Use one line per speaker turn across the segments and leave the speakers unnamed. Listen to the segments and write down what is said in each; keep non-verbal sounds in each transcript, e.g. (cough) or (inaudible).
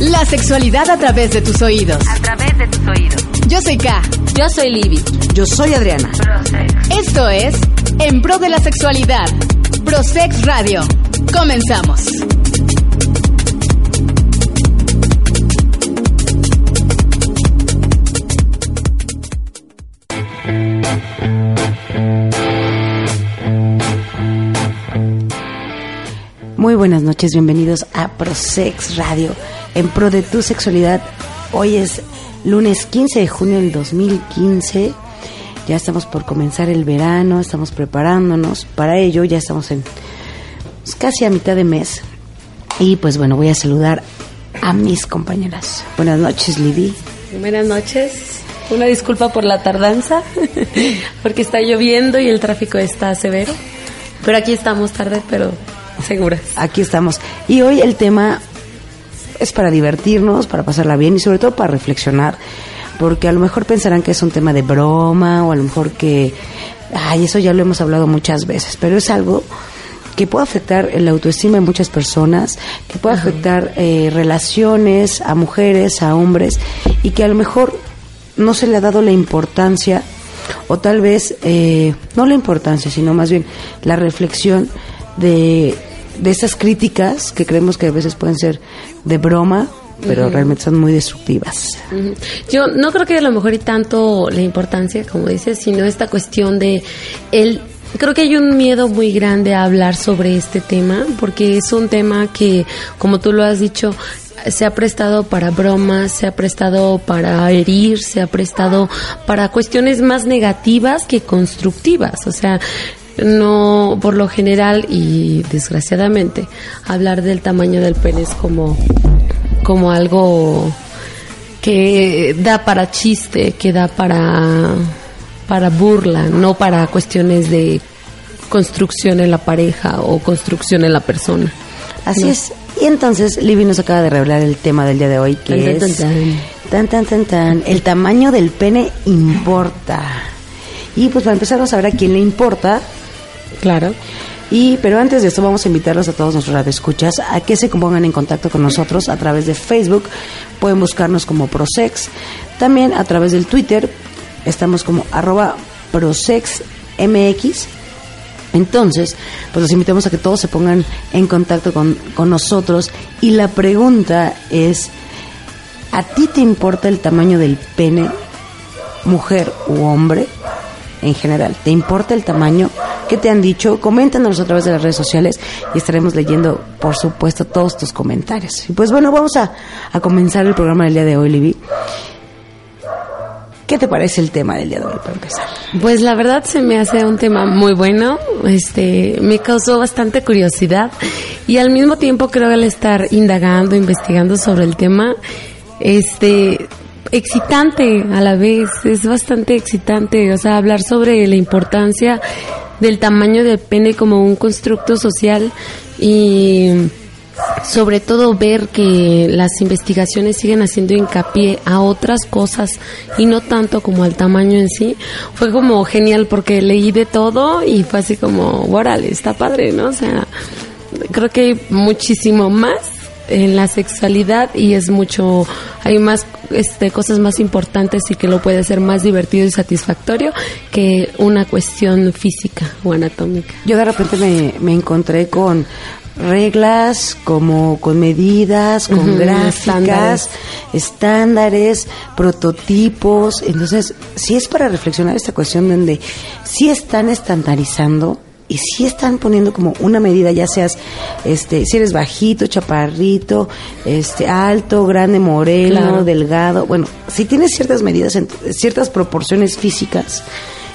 La sexualidad a través de tus oídos.
A través de tus oídos.
Yo soy K.
Yo soy Libby.
Yo soy Adriana.
Esto es En Pro de la Sexualidad. Prosex Radio. Comenzamos.
Muy buenas noches, bienvenidos a Prosex Radio, en pro de tu sexualidad. Hoy es lunes 15 de junio del 2015. Ya estamos por comenzar el verano, estamos preparándonos para ello, ya estamos en pues, casi a mitad de mes. Y pues bueno, voy a saludar a mis compañeras. Buenas noches, Libby.
Buenas noches. Una disculpa por la tardanza, (laughs) porque está lloviendo y el tráfico está severo. Pero aquí estamos tarde, pero seguras.
Aquí estamos. Y hoy el tema es para divertirnos, para pasarla bien y sobre todo para reflexionar, porque a lo mejor pensarán que es un tema de broma o a lo mejor que, ay, eso ya lo hemos hablado muchas veces, pero es algo que puede afectar la autoestima de muchas personas, que puede afectar eh, relaciones a mujeres, a hombres, y que a lo mejor no se le ha dado la importancia, o tal vez, eh, no la importancia, sino más bien la reflexión de, de esas críticas que creemos que a veces pueden ser de broma, pero realmente son muy destructivas.
Yo no creo que a lo mejor y tanto la importancia, como dices, sino esta cuestión de el creo que hay un miedo muy grande a hablar sobre este tema porque es un tema que como tú lo has dicho se ha prestado para bromas, se ha prestado para herir, se ha prestado para cuestiones más negativas que constructivas, o sea, no por lo general y desgraciadamente hablar del tamaño del pene es como como algo que da para chiste, que da para para burla, no para cuestiones de construcción en la pareja o construcción en la persona.
Así
No.
es. Y entonces Libby nos acaba de revelar el tema del día de hoy, que
Tan,
es
tan tan
tan tan, el tamaño del pene importa. Y pues para empezar vamos a ver a quién le importa.
Claro.
Y pero antes de esto vamos a invitarlos a todos nuestros radioescuchas a que se pongan en contacto con nosotros a través de Facebook, pueden buscarnos como Prosex, también a través del Twitter, estamos como arroba ProsexMX. Entonces, pues los invitamos a que todos se pongan en contacto con, con nosotros. Y la pregunta es, ¿a ti te importa el tamaño del pene, mujer u hombre? En general, ¿te importa el tamaño? ¿Qué te han dicho? Coméntanos a través de las redes sociales y estaremos leyendo, por supuesto, todos tus comentarios. Y pues bueno, vamos a, a comenzar el programa del día de hoy, Libby. ¿Qué te parece el tema del día de hoy para empezar?
Pues la verdad se me hace un tema muy bueno, este, me causó bastante curiosidad y al mismo tiempo creo que al estar indagando, investigando sobre el tema, este, excitante a la vez, es bastante excitante, o sea, hablar sobre la importancia del tamaño del pene como un constructo social y sobre todo ver que las investigaciones siguen haciendo hincapié a otras cosas y no tanto como al tamaño en sí, fue como genial porque leí de todo y fue así como, órale, está padre, ¿no? O sea, creo que hay muchísimo más en la sexualidad y es mucho, hay más este, cosas más importantes y que lo puede hacer más divertido y satisfactorio que una cuestión física o anatómica.
Yo de repente me, me encontré con reglas, como con medidas, con
Ujú,
gráficas, estándares, prototipos. Entonces, sí es para reflexionar esta cuestión donde sí están estandarizando y sí están poniendo como una medida, ya seas, este, si eres bajito, chaparrito, este, alto, grande, moreno,
Claro.
delgado. Bueno, si tienes ciertas medidas, en- ciertas proporciones físicas,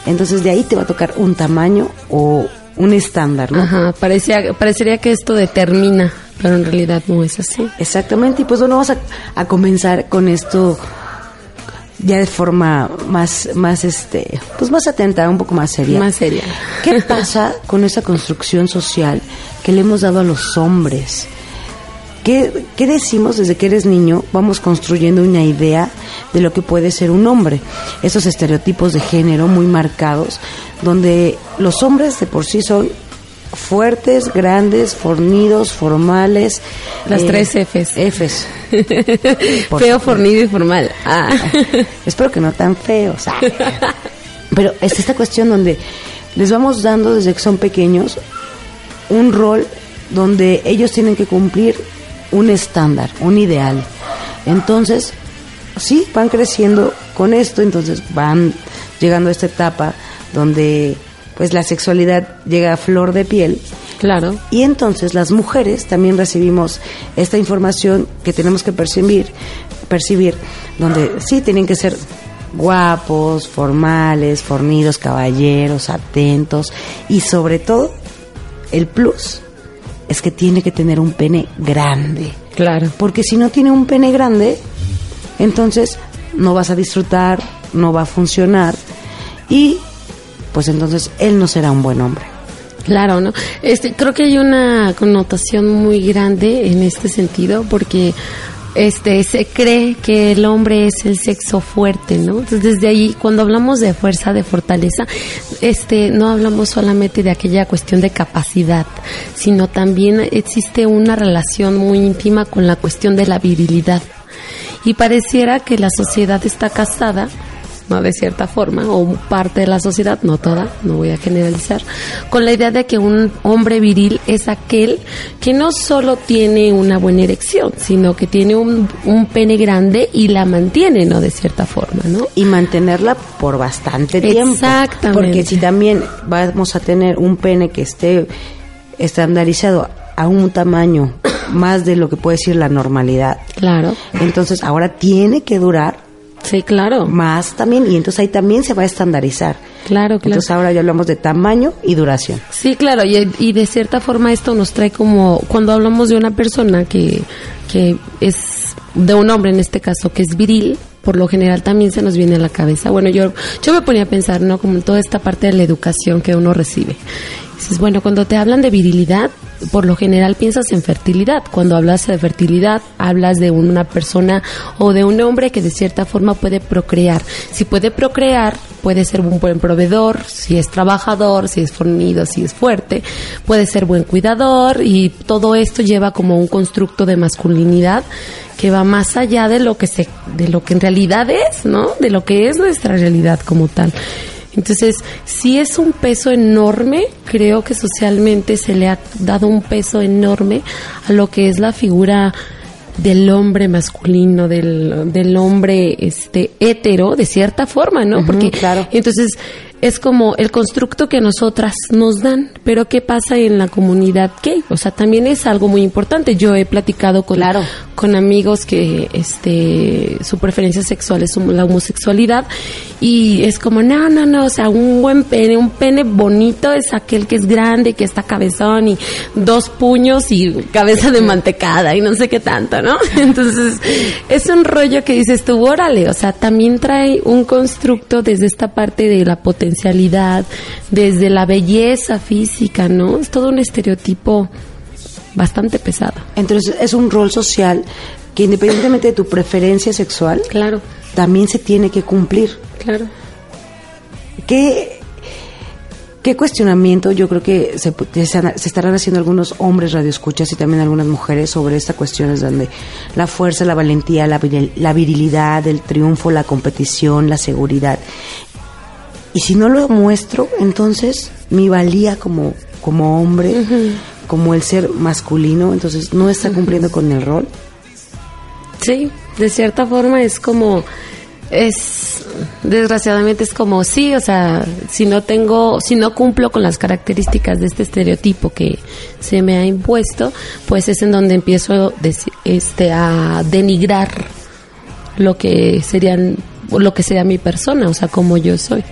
entonces de ahí te va a tocar un tamaño o un estándar, ¿no?
Ajá, parecía, parecería que esto determina pero en realidad no es así.
Exactamente, y pues bueno, vamos a, a comenzar con esto ya de forma más, más este, pues más atenta, un poco más seria.
Más seria.
¿Qué pasa con esa construcción social que le hemos dado a los hombres? ¿Qué, ¿Qué decimos desde que eres niño? Vamos construyendo una idea de lo que puede ser un hombre. Esos estereotipos de género muy marcados, donde los hombres de por sí son fuertes, grandes, fornidos, formales.
Las
eh,
tres Fs.
Fs. (laughs)
Feo, fornido y formal. Ah. (laughs)
Espero que no tan feos. ah. Pero es esta cuestión donde les vamos dando desde que son pequeños un rol donde ellos tienen que cumplir un estándar, un ideal. Entonces, sí, van creciendo con esto, entonces van llegando a esta etapa donde pues la sexualidad llega a flor de piel
Claro.
y entonces las mujeres también recibimos esta información que tenemos que percibir, percibir, donde sí tienen que ser guapos, formales, fornidos, caballeros, atentos y sobre todo el plus es que tiene que tener un pene grande,
Claro.
porque si no tiene un pene grande, entonces no vas a disfrutar, no va a funcionar y pues entonces él no será un buen hombre.
Claro, ¿no? Este, creo que hay una connotación muy grande en este sentido porque este se cree que el hombre es el sexo fuerte, ¿no? Entonces desde ahí cuando hablamos de fuerza, de fortaleza, este no hablamos solamente de aquella cuestión de capacidad, sino también existe una relación muy íntima con la cuestión de la virilidad. Y pareciera que la sociedad está casada ¿no? de cierta forma, o parte de la sociedad, no toda, no voy a generalizar, con la idea de que un hombre viril es aquel que no solo tiene una buena erección, sino que tiene un, un pene grande y la mantiene, ¿no? De cierta forma, ¿no?
y mantenerla por bastante tiempo.
Exactamente.
Porque si también vamos a tener un pene que esté estandarizado a un tamaño más de lo que puede decir la normalidad,
Claro,
entonces ahora tiene que durar
sí, claro,
más también y entonces ahí también se va a estandarizar.
claro, claro.
Entonces ahora ya hablamos de tamaño y duración.
Sí, claro, y, y de cierta forma esto nos trae como, cuando hablamos de una persona que, que es, de un hombre en este caso, que es viril, por lo general también se nos viene a la cabeza. Bueno, yo, yo me ponía a pensar, ¿no? Como en toda esta parte de la educación que uno recibe. Dices, bueno, cuando te hablan de virilidad, por lo general piensas en fertilidad. Cuando hablas de fertilidad, hablas de una persona o de un hombre que de cierta forma puede procrear. Si puede procrear, puede ser un buen proveedor, si es trabajador, si es fornido, si es fuerte, puede ser buen cuidador y todo esto lleva como un constructo de masculinidad que va más allá de lo que se de lo que en realidad es, ¿no? De lo que es nuestra realidad como tal. Entonces, sí es un peso enorme, creo que socialmente se le ha dado un peso enorme a lo que es la figura del hombre masculino, del, del hombre este hetero, de cierta forma, ¿no? Porque
claro.
entonces es como el constructo que nosotras nos dan, pero ¿qué pasa en la comunidad gay? O sea, también es algo muy importante. Yo he platicado con,
Claro.
con amigos que este su preferencia sexual es la homosexualidad y es como, no, no, no, o sea, un buen pene, un pene bonito es aquel que es grande, que está cabezón y dos puños y cabeza de mantecada y no sé qué tanto, ¿no? (laughs) Entonces, es un rollo que dices tú, órale, o sea, también trae un constructo desde esta parte de la potencialidad, desde la belleza física, ¿no? Es todo un estereotipo bastante pesado.
Entonces es un rol social que independientemente de tu preferencia sexual,
Claro,
también se tiene que cumplir.
claro.
¿Qué, qué cuestionamiento yo creo que se, se, estarán haciendo algunos hombres radioescuchas y también algunas mujeres sobre esta cuestión es donde la fuerza, la valentía, la, viril- la virilidad, el triunfo, la competición, la seguridad. Y si no lo muestro, entonces mi valía como, como hombre, como el ser masculino, entonces no está cumpliendo con el rol.
Sí, de cierta forma es como es desgraciadamente es como sí, o sea, si no tengo, si no cumplo con las características de este estereotipo que se me ha impuesto, pues es en donde empiezo deci- este a denigrar lo que serían lo que sea mi persona, o sea, como yo soy.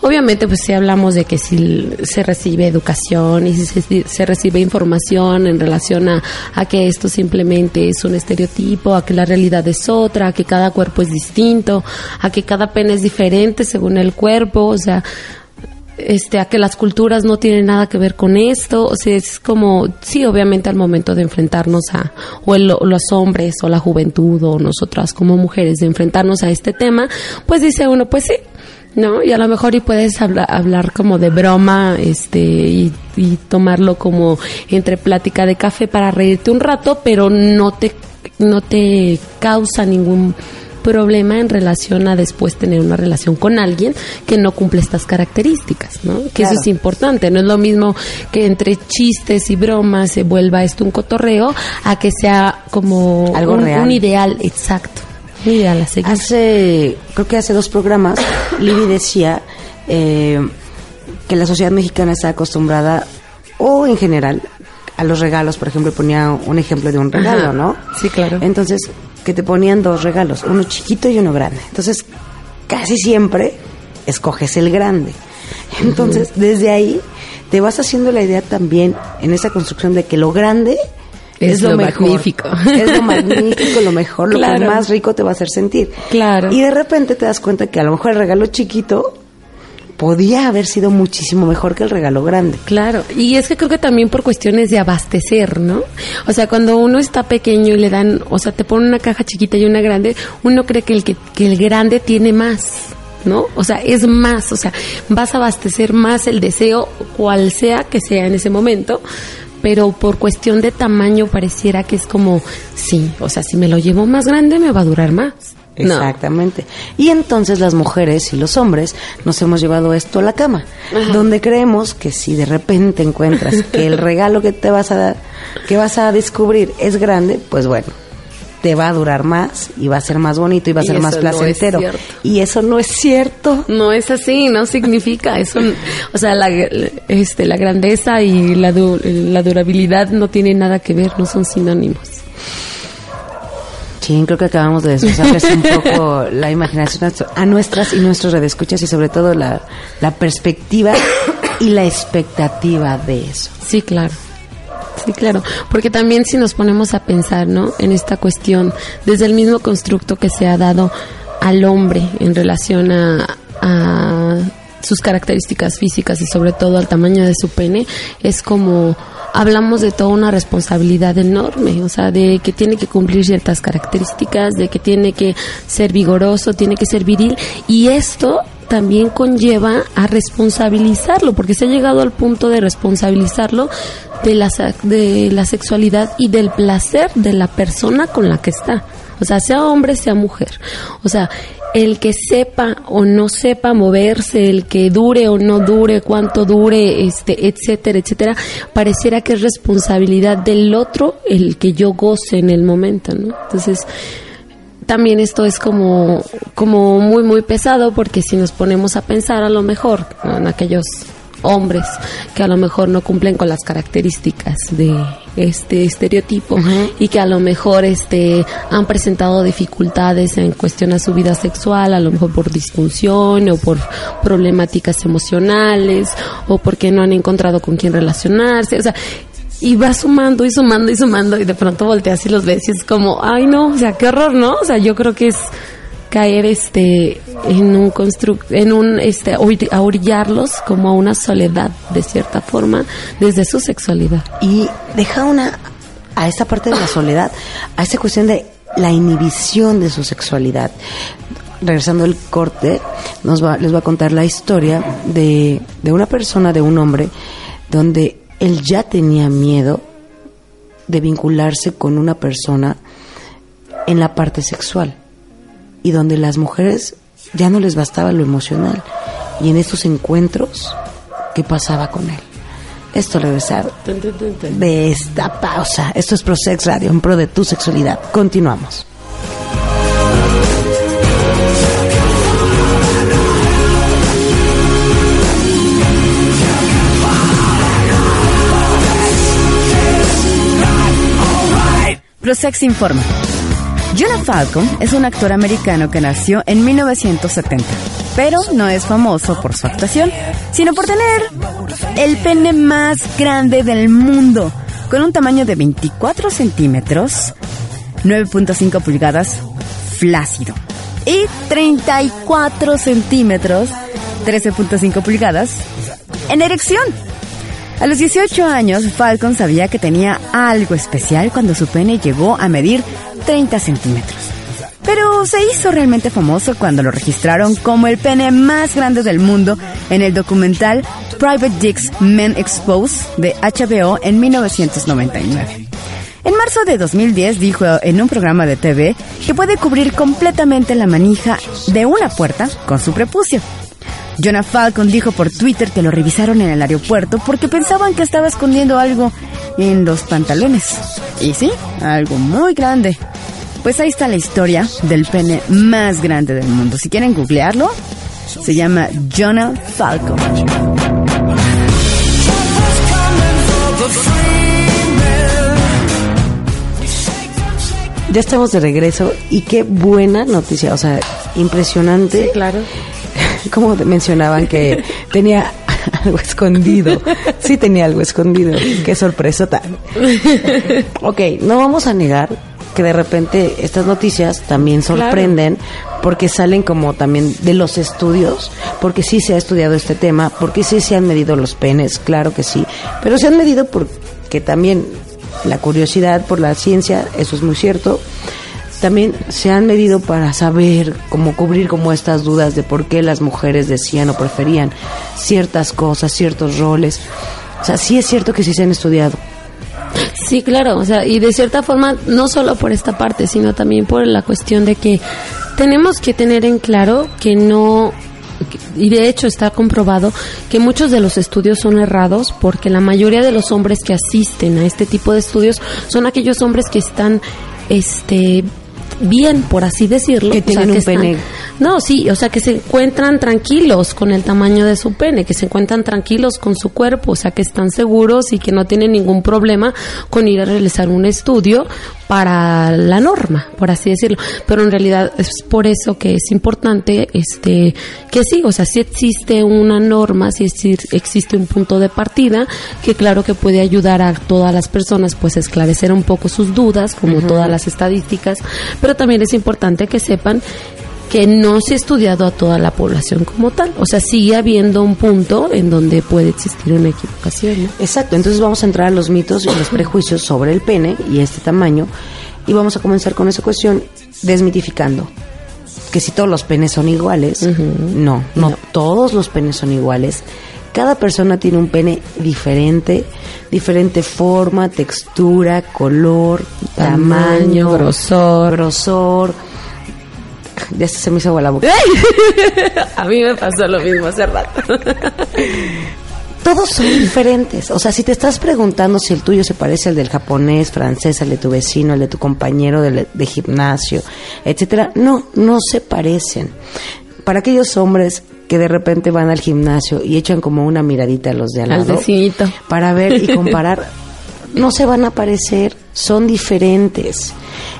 Obviamente, pues si hablamos de que si se recibe educación y si se, recibe información en relación a, a, que esto simplemente es un estereotipo, a que la realidad es otra, a que cada cuerpo es distinto, a que cada pene es diferente según el cuerpo, o sea, este, a que las culturas no tienen nada que ver con esto, o sea, es como, sí, obviamente al momento de enfrentarnos a, o los hombres o la juventud o nosotras como mujeres de enfrentarnos a este tema, pues dice uno, pues sí, ¿no? Y a lo mejor y puedes hablar como de broma, este, y, y tomarlo como entre plática de café para reírte un rato, pero no te, no te causa ningún problema en relación a después tener una relación con alguien que no cumple estas características, ¿no? Que eso es importante, no es lo mismo que entre chistes y bromas se vuelva esto un cotorreo a que sea como
Algo
un,
real.
un ideal exacto. Un ideal a seguir.
Hace, creo que hace dos programas, Libby decía eh, que la sociedad mexicana está acostumbrada, o en general, a los regalos, por ejemplo, ponía un ejemplo de un regalo,
Ajá.
¿no?
Sí, claro.
Entonces, que te ponían dos regalos, uno chiquito y uno grande. Entonces, casi siempre escoges el grande. Entonces, desde ahí te vas haciendo la idea también en esa construcción de que lo grande
Es lo
mejor.
magnífico.
Es lo magnífico, lo mejor, lo que más rico te va a hacer sentir.
Claro.
Y de repente te das cuenta que a lo mejor el regalo chiquito podía haber sido muchísimo mejor que el regalo grande.
Claro, y es que creo que también por cuestiones de abastecer, ¿no? O sea, cuando uno está pequeño y le dan, o sea, te ponen una caja chiquita y una grande, uno cree que el, que, que el grande tiene más, ¿no? O sea, es más, o sea, vas a abastecer más el deseo, cual sea que sea en ese momento, pero por cuestión de tamaño pareciera que es como, sí, o sea, si me lo llevo más grande me va a durar más. No.
Exactamente. Y entonces las mujeres y los hombres nos hemos llevado esto a la cama, donde creemos que si de repente encuentras que el (laughs) regalo que te vas a dar, que vas a descubrir es grande, pues bueno, te va a durar más y va a ser más bonito y va a
Y
ser más
eso no es
placentero. y eso no es cierto.
No es así, no significa eso. O sea, la, este, la grandeza y la, du- la durabilidad no tienen nada que ver, no son sinónimos.
Creo que acabamos de deshacerles un poco la imaginación a nuestras y nuestros redescuchas y sobre todo la, perspectiva y la expectativa de eso.
Sí, claro. Sí, claro. Porque también si nos ponemos a pensar, ¿no? En esta cuestión, desde el mismo constructo que se ha dado al hombre en relación a sus características físicas y sobre todo al tamaño de su pene, es como hablamos de toda una responsabilidad enorme, o sea, de que tiene que cumplir ciertas características, de que tiene que ser vigoroso, tiene que ser viril y esto también conlleva a responsabilizarlo, porque se ha llegado al punto de responsabilizarlo de la, de la sexualidad y del placer de la persona con la que está. O sea, sea hombre, sea mujer. O sea, el que sepa o no sepa moverse, el que dure o no dure, cuánto dure, este, etcétera, etcétera, pareciera que es responsabilidad del otro el que yo goce en el momento, ¿no? Entonces, también esto es como, como muy, muy pesado porque si nos ponemos a pensar a lo mejor ¿no? en aquellos hombres que a lo mejor no cumplen con las características de este estereotipo y que a lo mejor este han presentado dificultades en cuestión a su vida sexual, a lo mejor por disfunción o por problemáticas emocionales o porque no han encontrado con quién relacionarse, o sea, y va sumando y sumando y sumando y de pronto volteas y los ves y es como, ay no, o sea, qué horror, ¿no? O sea, yo creo que es caer este en un constru en un este a orillarlos como a una soledad de cierta forma desde su sexualidad.
Y deja una a esta parte de la soledad, a esta cuestión de la inhibición de su sexualidad. Regresando al corte, nos va, les voy a contar la historia de, de una persona, de un hombre, donde él ya tenía miedo de vincularse con una persona en la parte sexual y donde las mujeres ya no les bastaba lo emocional y en estos encuentros, ¿qué pasaba con él? Esto regresar de esta pausa. Esto es ProSex Radio, en pro de tu sexualidad. Continuamos.
Prosex informa.
Jonah Falcon es un actor americano que nació en 1970, pero no es famoso por su actuación, sino por tener el pene más grande del mundo, con un tamaño de 24 centímetros, 9.5 pulgadas, flácido, y 34 centímetros, 13.5 pulgadas, en erección. A los 18 años, Falcon sabía que tenía algo especial cuando su pene llegó a medir 30 centímetros. Pero se hizo realmente famoso cuando lo registraron como el pene más grande del mundo en el documental Private Dicks Men Exposed de HBO en 1999. En marzo de 2010 dijo en un programa de TV que puede cubrir completamente la manija de una puerta con su prepucio. Jonah Falcon dijo por Twitter que lo revisaron en el aeropuerto porque pensaban que estaba escondiendo algo en los pantalones. Y sí, algo muy grande. Pues ahí está la historia del pene más grande del mundo. Si quieren googlearlo, se llama Jonah Falcon.
Ya estamos de regreso y qué buena noticia, o sea, impresionante.
Sí, claro.
Como mencionaban que tenía (laughs) algo escondido. Sí tenía algo escondido. Qué sorpresota. Ok, no vamos a negar que de repente estas noticias también sorprenden porque salen como también de los estudios, porque sí se ha estudiado este tema, porque sí se han medido los penes, claro que sí, pero se han medido porque también la curiosidad por la ciencia, eso es muy cierto. También se han medido para saber cómo cubrir como estas dudas de por qué las mujeres decían o preferían ciertas cosas, ciertos roles. O sea, sí es cierto que sí se han estudiado.
Sí, claro, o sea, y de cierta forma, no solo por esta parte, sino también por la cuestión de que tenemos que tener en claro que no y de hecho está comprobado que muchos de los estudios son errados porque la mayoría de los hombres que asisten a este tipo de estudios son aquellos hombres que están este bien, por así decirlo.
Que tienen un pene.
No, sí, o sea, que se encuentran tranquilos con el tamaño de su pene, que se encuentran tranquilos con su cuerpo, o sea, que están seguros y que no tienen ningún problema con ir a realizar un estudio para la norma, por así decirlo. Pero en realidad es por eso que es importante este que sí, o sea, si existe una norma, si existe un punto de partida que claro que puede ayudar a todas las personas pues a esclarecer un poco sus dudas, como todas las estadísticas, pero también es importante que sepan que no se ha estudiado a toda la población como tal. O sea, sigue habiendo un punto en donde puede existir una equivocación. ¿no?
Exacto, entonces vamos a entrar a los mitos y los (coughs) prejuicios sobre el pene y este tamaño y vamos a comenzar con esa cuestión desmitificando que si todos los penes son iguales, no, no, todos los penes son iguales. Cada persona tiene un pene diferente, diferente forma, textura, color, tamaño,
grosor.
grosor. Ya se me hizo agua la boca. (laughs)
a mí me pasó lo mismo hace rato. (laughs)
Todos son diferentes. O sea, si te estás preguntando si el tuyo se parece al del japonés, francés, al de tu vecino, al de tu compañero de, de gimnasio, etcétera, no, no se parecen. Para aquellos hombres que de repente van al gimnasio y echan como una miradita a los de al
Al
lado
vecinito.
para ver y comparar, (laughs) no se van a parecer, son diferentes.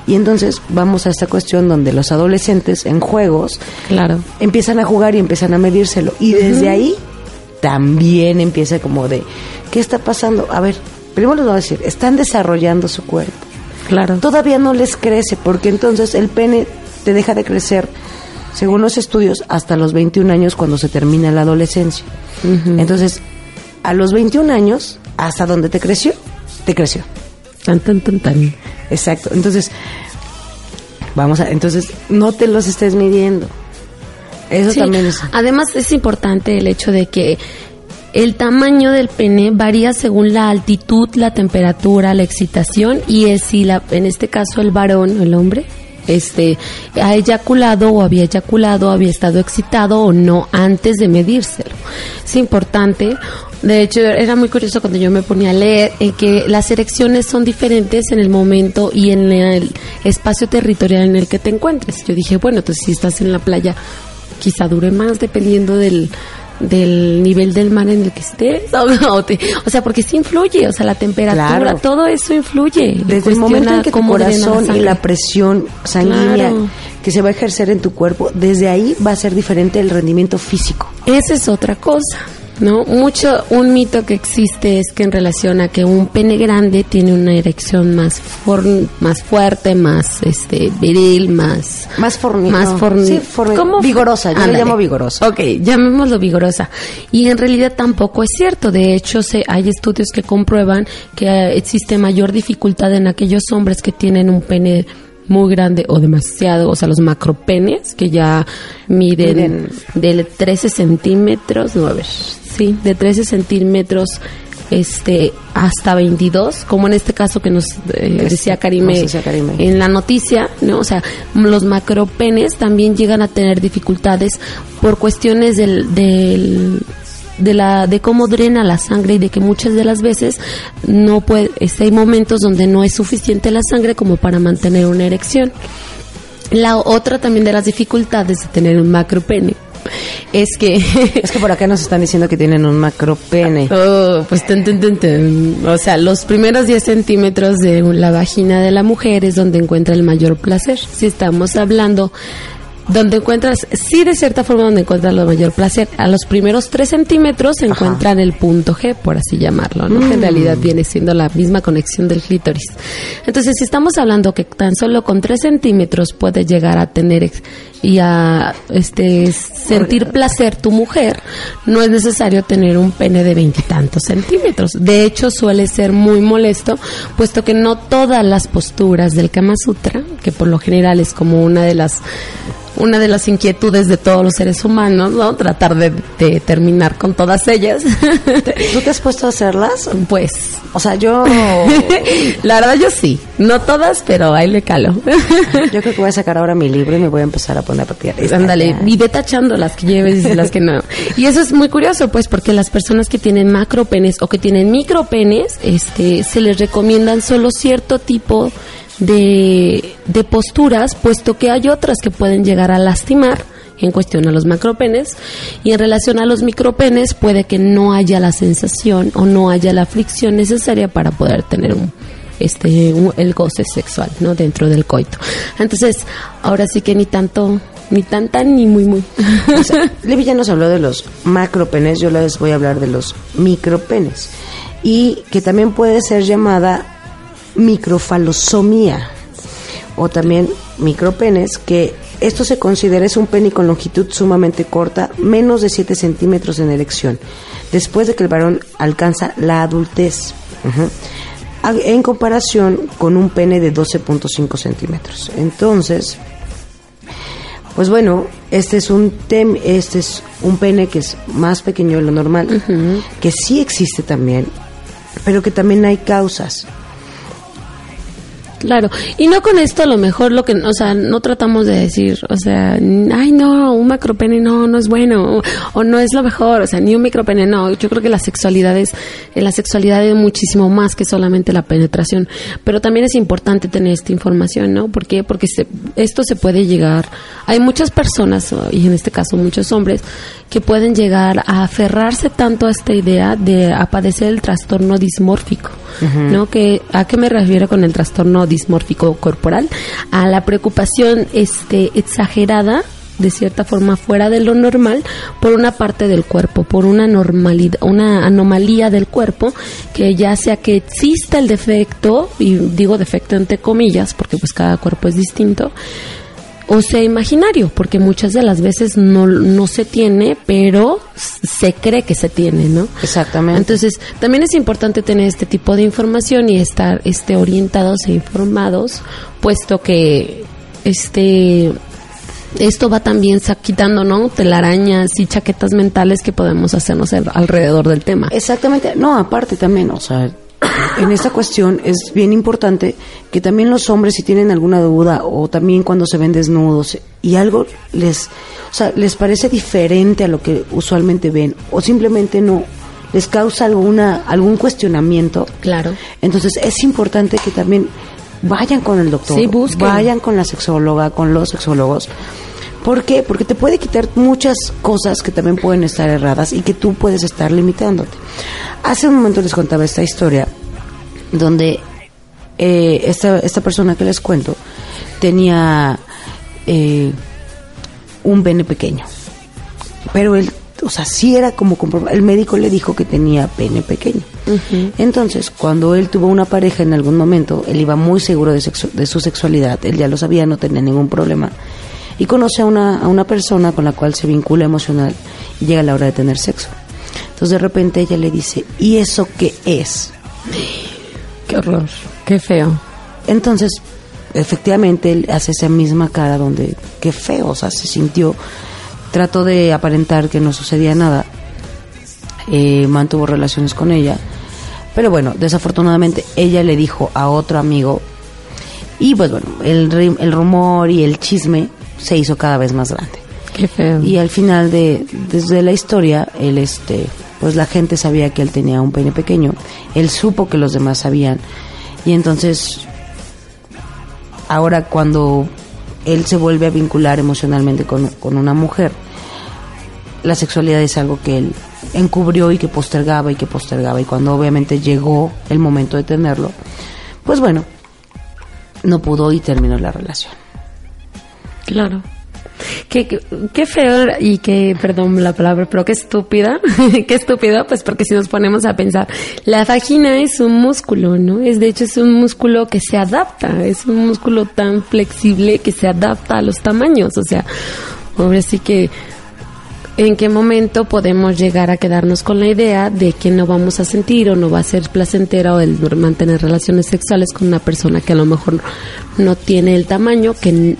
Y entonces vamos a esta cuestión donde los adolescentes en juegos
Claro.
empiezan a jugar y empiezan a medírselo. Y desde ahí también empieza como de, ¿qué está pasando? A ver, primero les voy a decir, están desarrollando su cuerpo.
Claro.
Todavía no les crece porque entonces el pene te deja de crecer, según los estudios, hasta los 21 años cuando se termina la adolescencia. Entonces, a los 21 años, hasta donde te creció, te creció.
Tan, tan, tan, tan.
Exacto. Entonces, vamos a, entonces, no te los estés midiendo. Eso
Sí,
también es.
Además es importante el hecho de que el tamaño del pene varía según la altitud, la temperatura, la excitación y es si la, en este caso el varón, el hombre, este, ha eyaculado o había eyaculado, había estado excitado o no antes de medírselo. Es importante. De hecho, era muy curioso cuando yo me ponía a leer en que las erecciones son diferentes en el momento y en el espacio territorial en el que te encuentres. Yo dije, bueno, entonces si estás en la playa, quizá dure más dependiendo del, del nivel del mar en el que estés. (laughs) O, te- o sea, porque sí influye, o sea, la temperatura,
Claro.
todo eso influye.
Desde el momento en que tu corazón y la presión sanguínea
Claro.
que se va a ejercer en tu cuerpo, desde ahí va a ser diferente el rendimiento físico.
Esa es otra cosa, ¿no? Mucho, un mito que existe es que en relación a que un pene grande tiene una erección más for- más fuerte, más este viril, más
Más fornido.
más
Sí, forni-
¿Cómo?
vigorosa, yo le llamo vigorosa.
Ok, llamémoslo vigorosa. Y en realidad tampoco es cierto. De hecho, se, hay estudios que comprueban que eh, existe mayor dificultad en aquellos hombres que tienen un pene muy grande o demasiado, o sea, los macropenes que ya miden, de 13 centímetros, no, a ver, sí, de 13 centímetros este hasta 22, como en este caso que nos eh,
Este,
decía Karime,
nos decía Karime.
en la noticia, ¿no? O sea, los macropenes también llegan a tener dificultades por cuestiones del, del de la de cómo drena la sangre y de que muchas de las veces no puede hay momentos donde no es suficiente la sangre como para mantener una erección. La otra también de las dificultades de tener un macropene es que
Es que por acá nos están diciendo que tienen un macro pene. (laughs)
Oh, pues ten, ten, ten, ten. O sea, los primeros 10 centímetros de la vagina de la mujer es donde encuentra el mayor placer. Si estamos hablando donde encuentras, sí de cierta forma donde encuentras el mayor placer, a los primeros 3 centímetros se encuentran el punto G, por así llamarlo, ¿no? que en realidad viene siendo la misma conexión del clítoris. Entonces, si estamos hablando que tan solo con 3 centímetros puede llegar a tener ex- y a este sentir placer tu mujer, no es necesario tener un pene de veintitantos centímetros. De hecho, suele ser muy molesto, puesto que no todas las posturas del Kama Sutra, que por lo general es como una de las una de las inquietudes de todos los seres humanos, ¿no? Tratar de, de terminar con todas ellas.
¿Tú te has puesto a hacerlas?
pues,
O sea, yo, (laughs)
la verdad yo sí, no todas, pero ahí le calo.
yo creo que voy a sacar ahora mi libro y me voy a empezar a poner a. Esta
Ándale, y ve tachando las que lleves y las que no. Y eso es muy curioso, pues, porque las personas que tienen macropenes o que tienen micropenes, este, se les recomiendan solo cierto tipo de, de posturas, puesto que hay otras que pueden llegar a lastimar en cuestión a los macropenes y en relación a los micropenes puede que no haya la sensación o no haya la fricción necesaria para poder tener un, este un- el goce sexual no dentro del coito. Entonces ahora sí que ni tanto ni tan tan ni muy muy.
O sea, (laughs) Levi ya nos habló de los macropenes, yo les voy a hablar de los micropenes. Y que también puede ser llamada microfalosomía. O también micropenes, que esto se considera es un pene con longitud sumamente corta, menos de 7 centímetros en erección, después de que el varón alcanza la adultez. En comparación con un pene de 12.5 centímetros. Entonces, pues bueno, este es un tem este es un pene que es más pequeño de lo normal, que sí existe también, pero que también hay causas.
Claro, y no con esto a lo mejor lo que, o sea, no tratamos de decir, o sea, ay no, un macropene no, no es bueno, o, o no es lo mejor, o sea, ni un micropene no, yo creo que la sexualidad es, en la sexualidad es muchísimo más que solamente la penetración, pero también es importante tener esta información, ¿no? ¿Por qué? Porque se- esto se puede llegar, hay muchas personas, y en este caso muchos hombres, que pueden llegar a aferrarse tanto a esta idea de a padecer el trastorno dismórfico, ¿no? Que a qué me refiero con el trastorno dismórfico corporal? A la preocupación este exagerada de cierta forma fuera de lo normal por una parte del cuerpo, por una normalidad, una anomalía del cuerpo que ya sea que exista el defecto y digo defecto entre comillas porque pues cada cuerpo es distinto o sea imaginario, porque muchas de las veces no, no se tiene, pero se cree que se tiene, ¿no?
Exactamente.
Entonces, también es importante tener este tipo de información y estar este, orientados e informados, puesto que este esto va también quitando, ¿no? Telarañas y chaquetas mentales que podemos hacernos al- alrededor del tema.
Exactamente, no, aparte también, o sea, en esta cuestión es bien importante que también los hombres si tienen alguna duda o también cuando se ven desnudos y algo les, o sea, les parece diferente a lo que usualmente ven o simplemente no les causa alguna algún cuestionamiento,
Claro.
entonces es importante que también vayan con el doctor,
Sí,
vayan con la sexóloga, con los sexólogos, ¿Por qué? Porque te puede quitar muchas cosas que también pueden estar erradas y que tú puedes estar limitándote. Hace un momento les contaba esta historia donde eh, esta, esta persona que les cuento tenía eh, un pene pequeño. Pero él, o sea, sí era como el médico le dijo que tenía pene pequeño. Entonces, cuando él tuvo una pareja en algún momento, él iba muy seguro de, sexu- de su sexualidad, él ya lo sabía, no tenía ningún problema. Y conoce a una, a una persona con la cual se vincula emocional y llega la hora de tener sexo. Entonces, de repente ella le dice, ¿y eso qué es?
Qué horror, qué feo.
Entonces, efectivamente, él hace esa misma cara donde, qué feo, o sea, se sintió, trató de aparentar que no sucedía nada, eh, mantuvo relaciones con ella, pero bueno, desafortunadamente ella le dijo a otro amigo, y pues bueno, el, el rumor y el chisme se hizo cada vez más grande.
Qué feo.
Y al final de desde la historia, él este, pues la gente sabía que él tenía un pene pequeño, él supo que los demás sabían y entonces ahora cuando él se vuelve a vincular emocionalmente con, con una mujer, la sexualidad es algo que él encubrió y que postergaba y que postergaba y cuando obviamente llegó el momento de tenerlo, pues bueno, no pudo y terminó la relación.
Claro. Qué, qué- feo y qué, perdón la palabra, pero qué estúpida. (laughs) qué estúpido, pues porque si nos ponemos a pensar, la vagina es un músculo, ¿no? Es de hecho es un músculo que se adapta, es un músculo tan flexible que se adapta a los tamaños, o sea, ahora sí que en qué momento podemos llegar a quedarnos con la idea de que no vamos a sentir o no va a ser placentera o el mantener relaciones sexuales con una persona que a lo mejor no tiene el tamaño que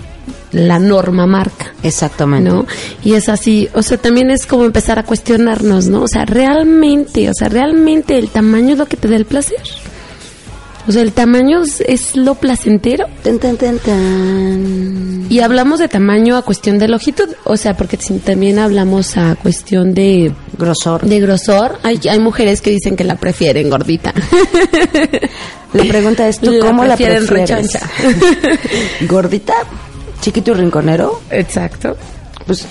la norma marca.
Exactamente.
¿no? Y es así, o sea, también es como empezar a cuestionarnos, ¿no? O sea, realmente, o sea, realmente el tamaño es lo que te da el placer. O sea, el tamaño es, es lo placentero.
Tan, tan, tan, tan.
Y hablamos de tamaño a cuestión de longitud, o sea, porque también hablamos a cuestión de
Grosor.
de grosor. Hay, hay mujeres que dicen que la prefieren gordita.
La pregunta es, ¿tú (laughs)
La
cómo la prefieres?
rechoncha. (laughs)
¿Gordita? ¿Chiquito y rinconero?
Exacto.
Pues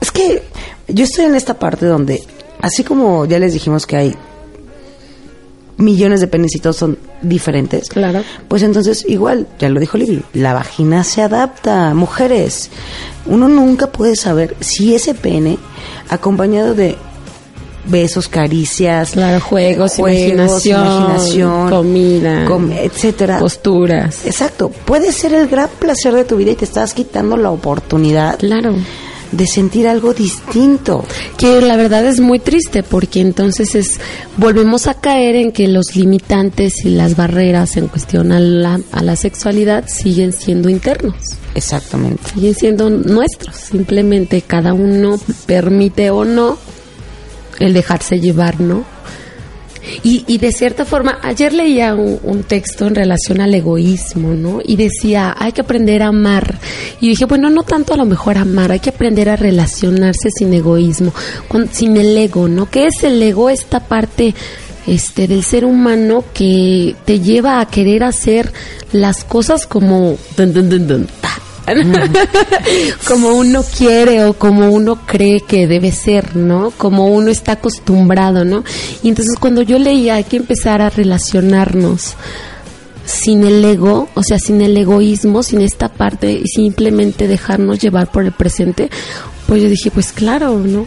es que yo estoy en esta parte donde, así como ya les dijimos que hay millones de penes y todos son diferentes,
Claro.
pues entonces igual, ya lo dijo Libby, la vagina se adapta. Mujeres, uno nunca puede saber si ese pene, acompañado de besos, caricias,
Claro, juegos, imaginación,
imaginación,
comida,
com- etcétera.
Posturas.
Exacto, puede ser el gran placer de tu vida y te estás quitando la oportunidad
Claro.
de sentir algo distinto.
Que la verdad es muy triste porque entonces es volvemos a caer en que los limitantes y las barreras en cuestión a la, a la sexualidad siguen siendo internos,
Exactamente.
siguen siendo nuestros. Simplemente cada uno permite o no el dejarse llevar, ¿no? Y, y de cierta forma, ayer leía un, un texto en relación al egoísmo, ¿no? Y decía, hay que aprender a amar. Y dije, bueno, no tanto a lo mejor amar, hay que aprender a relacionarse sin egoísmo, sin el ego, ¿no? ¿Qué es el ego? Esta parte este del ser humano que te lleva a querer hacer las cosas como. (laughs) como uno quiere o como uno cree que debe ser, ¿no? Como uno está acostumbrado, ¿no? Y entonces cuando yo leía hay que empezar a relacionarnos sin el ego, o sea, sin el egoísmo, sin esta parte y simplemente dejarnos llevar por el presente, pues yo dije, pues claro, ¿no?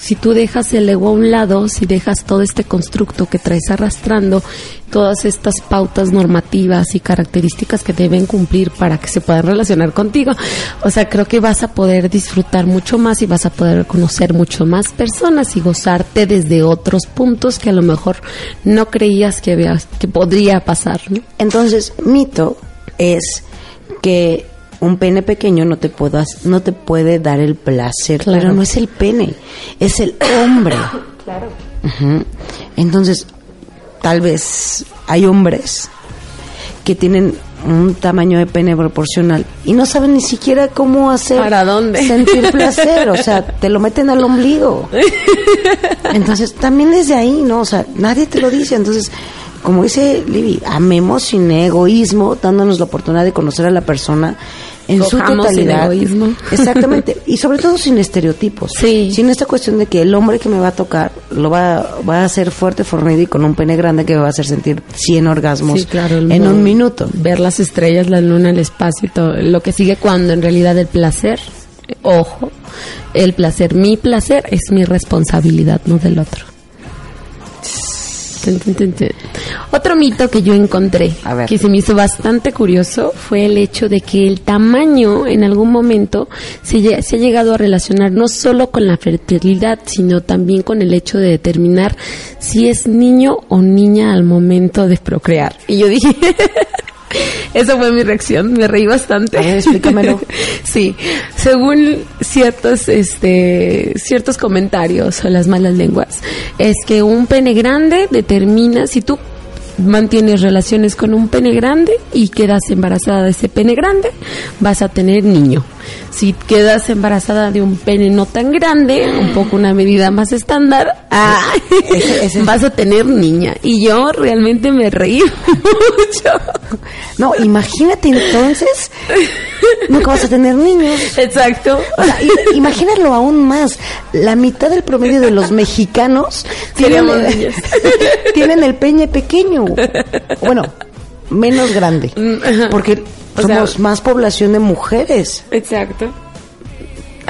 Si tú dejas el ego a un lado, si dejas todo este constructo que traes arrastrando, todas estas pautas normativas y características que deben cumplir para que se puedan relacionar contigo, o sea, creo que vas a poder disfrutar mucho más y vas a poder conocer mucho más personas y gozarte desde otros puntos que a lo mejor no creías que, veas, que podría pasar, ¿no?
Entonces, mito es que un pene pequeño no te puedas, no te puede dar el placer,
Claro.
pero no es el pene, es el hombre. (coughs)
Claro.
Entonces, tal vez hay hombres que tienen un tamaño de pene proporcional y no saben ni siquiera cómo hacer
¿Para dónde? (laughs)
sentir placer, o sea, te lo meten al ombligo. (laughs) Entonces, también desde ahí, ¿no? O sea, nadie te lo dice, entonces como dice Libby, amemos sin egoísmo, dándonos la oportunidad de conocer a la persona en su totalidad.
egoísmo. (laughs)
Exactamente. Y sobre todo sin estereotipos.
Sí.
Sin esta cuestión de que el hombre que me va a tocar lo va, va a hacer fuerte, fornido y con un pene grande que me va a hacer sentir 100 orgasmos
Sí, claro,
en un minuto.
Ver las estrellas, la luna, el espacio y todo. Lo que sigue cuando en realidad el placer, eh, ojo, el placer, mi placer es mi responsabilidad, no del otro. Otro mito que yo encontré,
A ver.
que se me hizo bastante curioso, fue el hecho de que el tamaño en algún momento se, se ha llegado a relacionar no solo con la fertilidad, sino también con el hecho de determinar si es niño o niña al momento de procrear. Y yo dije, (laughs) esa fue mi reacción, me reí bastante.
A ver, explícamelo. (laughs)
Sí, según ciertos, este, ciertos comentarios o las malas lenguas, es que un pene grande determina si tú mantienes relaciones con un pene grande y quedas embarazada de ese pene grande, vas a tener niño. Si quedas embarazada de un pene no tan grande, un poco una medida más estándar, ah,
Ese- ese-
vas a tener niña. Y yo realmente me reí (laughs) mucho.
No, imagínate entonces, nunca vas a tener niños.
Exacto.
O sea, i- imagínalo aún más. La mitad del promedio de los mexicanos (laughs) (laughs) tienen, el peñe pequeño. Bueno, menos grande. Porque
Sea-
somos más población de mujeres.
Exacto.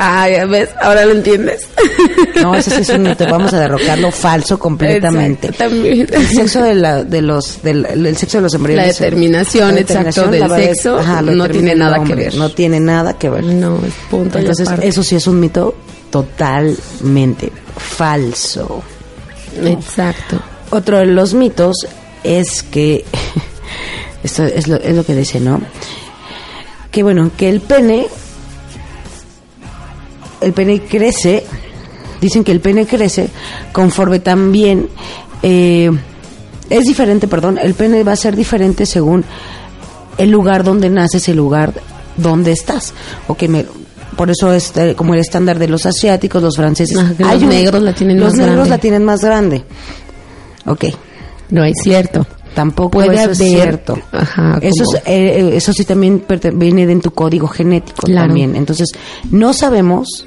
Ah, ya ves, ahora lo entiendes. (laughs)
No, ese sí es un mito. Vamos a derrocarlo falso completamente.
Exacto, también.
El sexo de, la, de los del el sexo de los
La
embriones.
determinación,
la
exacto,
determinación,
del
la verdad,
sexo
ajá, lo
no tiene nada que ver.
No tiene nada que ver.
No, es punto
Entonces, eso sí es un mito totalmente falso.
Exacto.
Otro de los mitos es que, (laughs) esto es lo, es lo que dice, ¿no? Que bueno, que el pene, el pene crece, dicen que el pene crece conforme también, eh, es diferente, perdón, el pene va a ser diferente según el lugar donde naces, el lugar donde estás. O que me, por eso es eh, como el estándar de los asiáticos, los franceses.
Ah, que los negros la tienen
los
más
negros
grande.
la tienen más grande. Ok,
No es cierto.
Tampoco
Puede
eso es cierto.
Ajá,
eso, es, eh, eso sí también viene de en tu código genético
Claro.
también. Entonces, no sabemos,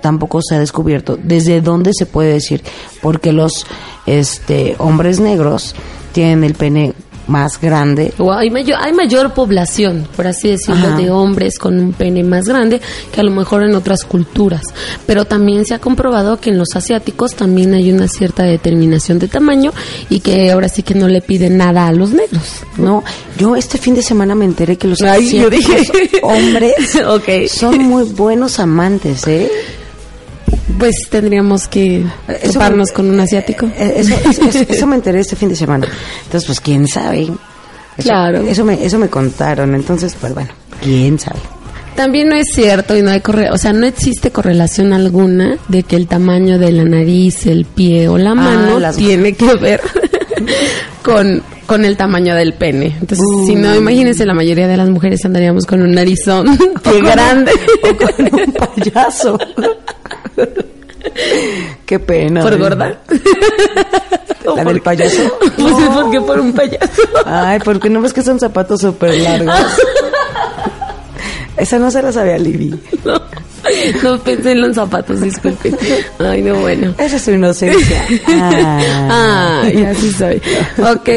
tampoco se ha descubierto desde dónde se puede decir, porque los este hombres negros tienen el pene más grande
O hay mayor, hay mayor población, por así decirlo,
Ajá.
de hombres con un pene más grande que a lo mejor en otras culturas. Pero también se ha comprobado que en los asiáticos también hay una cierta determinación de tamaño y que ahora sí que no le piden nada a los negros.
No, yo este fin de semana me enteré que los
Ay, yo
asiáticos
dije. (laughs)
hombres son muy buenos amantes, ¿eh?
Pues tendríamos que
Eso-
toparnos con un asiático.
Eh, Eso, (laughs) eso- eso- eso me enteré este fin de semana. Entonces, pues, quién sabe. Eso,
Claro.
Eso me, eso me contaron. Entonces, pues, bueno, quién sabe.
También no es cierto y no hay corre o sea, no existe correlación alguna de que el tamaño de la nariz, el pie o la mano
Ah, las-
tiene que ver (laughs) con, con el tamaño del pene. Entonces, si no, imagínense, la mayoría de las mujeres andaríamos con un narizón, (laughs) pie grande.
O con un payaso. Qué pena.
¿Por gorda? (laughs)
¿La del payaso? (laughs)
Pues es porque por un payaso.
Ay, porque no ves que son zapatos súper largos. (laughs) Esa no se la sabía Libby.
No, (laughs) no pensé en los zapatos, disculpen. Ay, no, bueno.
Esa es su inocencia. (laughs)
Ah, ya sí soy. Ok,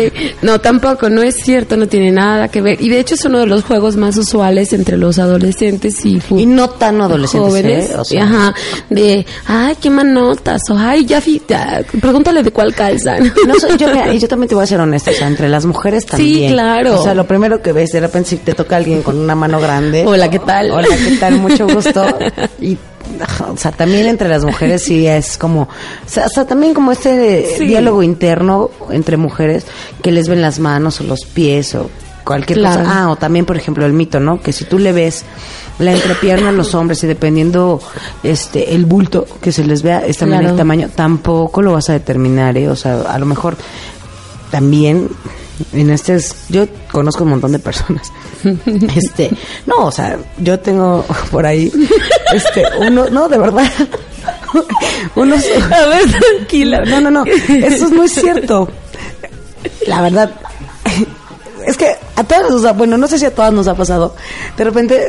no, tampoco, no es cierto, no tiene nada que ver. Y de hecho es uno de los juegos más usuales entre los adolescentes y,
Y no tan adolescentes,
jóvenes.
¿eh? O sea,
Ajá, de, ay, qué manotas, o ay, ya, ya, pregúntale de cuál calzan.
No yo, mira, yo también te voy a ser honesta, o sea, entre las mujeres también.
claro.
O sea, lo primero que ves, de repente si te toca alguien con una mano grande.
Hola, ¿qué tal?
Hola, ¿qué tal? Mucho gusto. (laughs) Y, o sea, también entre las mujeres sí es como, o sea, o sea, también como este
Sí.
diálogo interno entre mujeres que les ven las manos o los pies o cualquier
Claro.
cosa. Ah, o también, por ejemplo, el mito, ¿no? Que si tú le ves la entrepierna a los hombres y dependiendo este el bulto que se les vea es también
Claro.
el tamaño, tampoco lo vas a determinar, ¿eh? O sea, a lo mejor también en este es- yo conozco un montón de personas. (laughs) Este, no, o sea, yo tengo por ahí este uno, no, de verdad. Unos
A ver, tranquila.
No, no, no, eso es muy cierto. la verdad, es que a todas nos ha, bueno, no sé si a todas nos ha pasado, de repente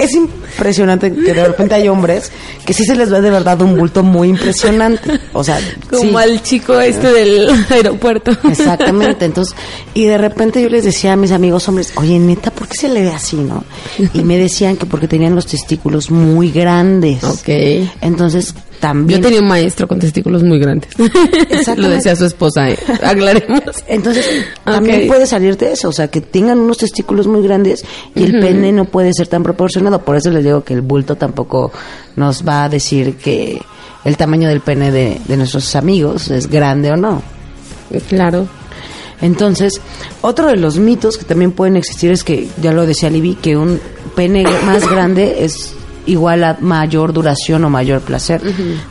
es impresionante que de repente hay hombres que sí se les ve de verdad un bulto muy impresionante. O sea,
Como
sí.
al chico este del (laughs) aeropuerto.
Exactamente, entonces, y de repente yo les decía a mis amigos hombres, oye, neta, ¿por qué se le ve así, no? Y me decían que porque tenían los testículos muy grandes.
Ok.
Entonces,
Yo
también...
tenía un maestro con testículos muy grandes. (laughs) Lo decía su esposa, ¿eh? aclaremos.
Entonces, también
Ok.
puede salir de eso, o sea, que tengan unos testículos muy grandes y el pene no puede ser tan proporcionado. Por eso les digo que el bulto tampoco nos va a decir que el tamaño del pene de, de nuestros amigos es grande o no.
Claro.
Entonces, otro de los mitos que también pueden existir es que, ya lo decía Libby, que un pene más grande es igual a mayor duración o mayor placer.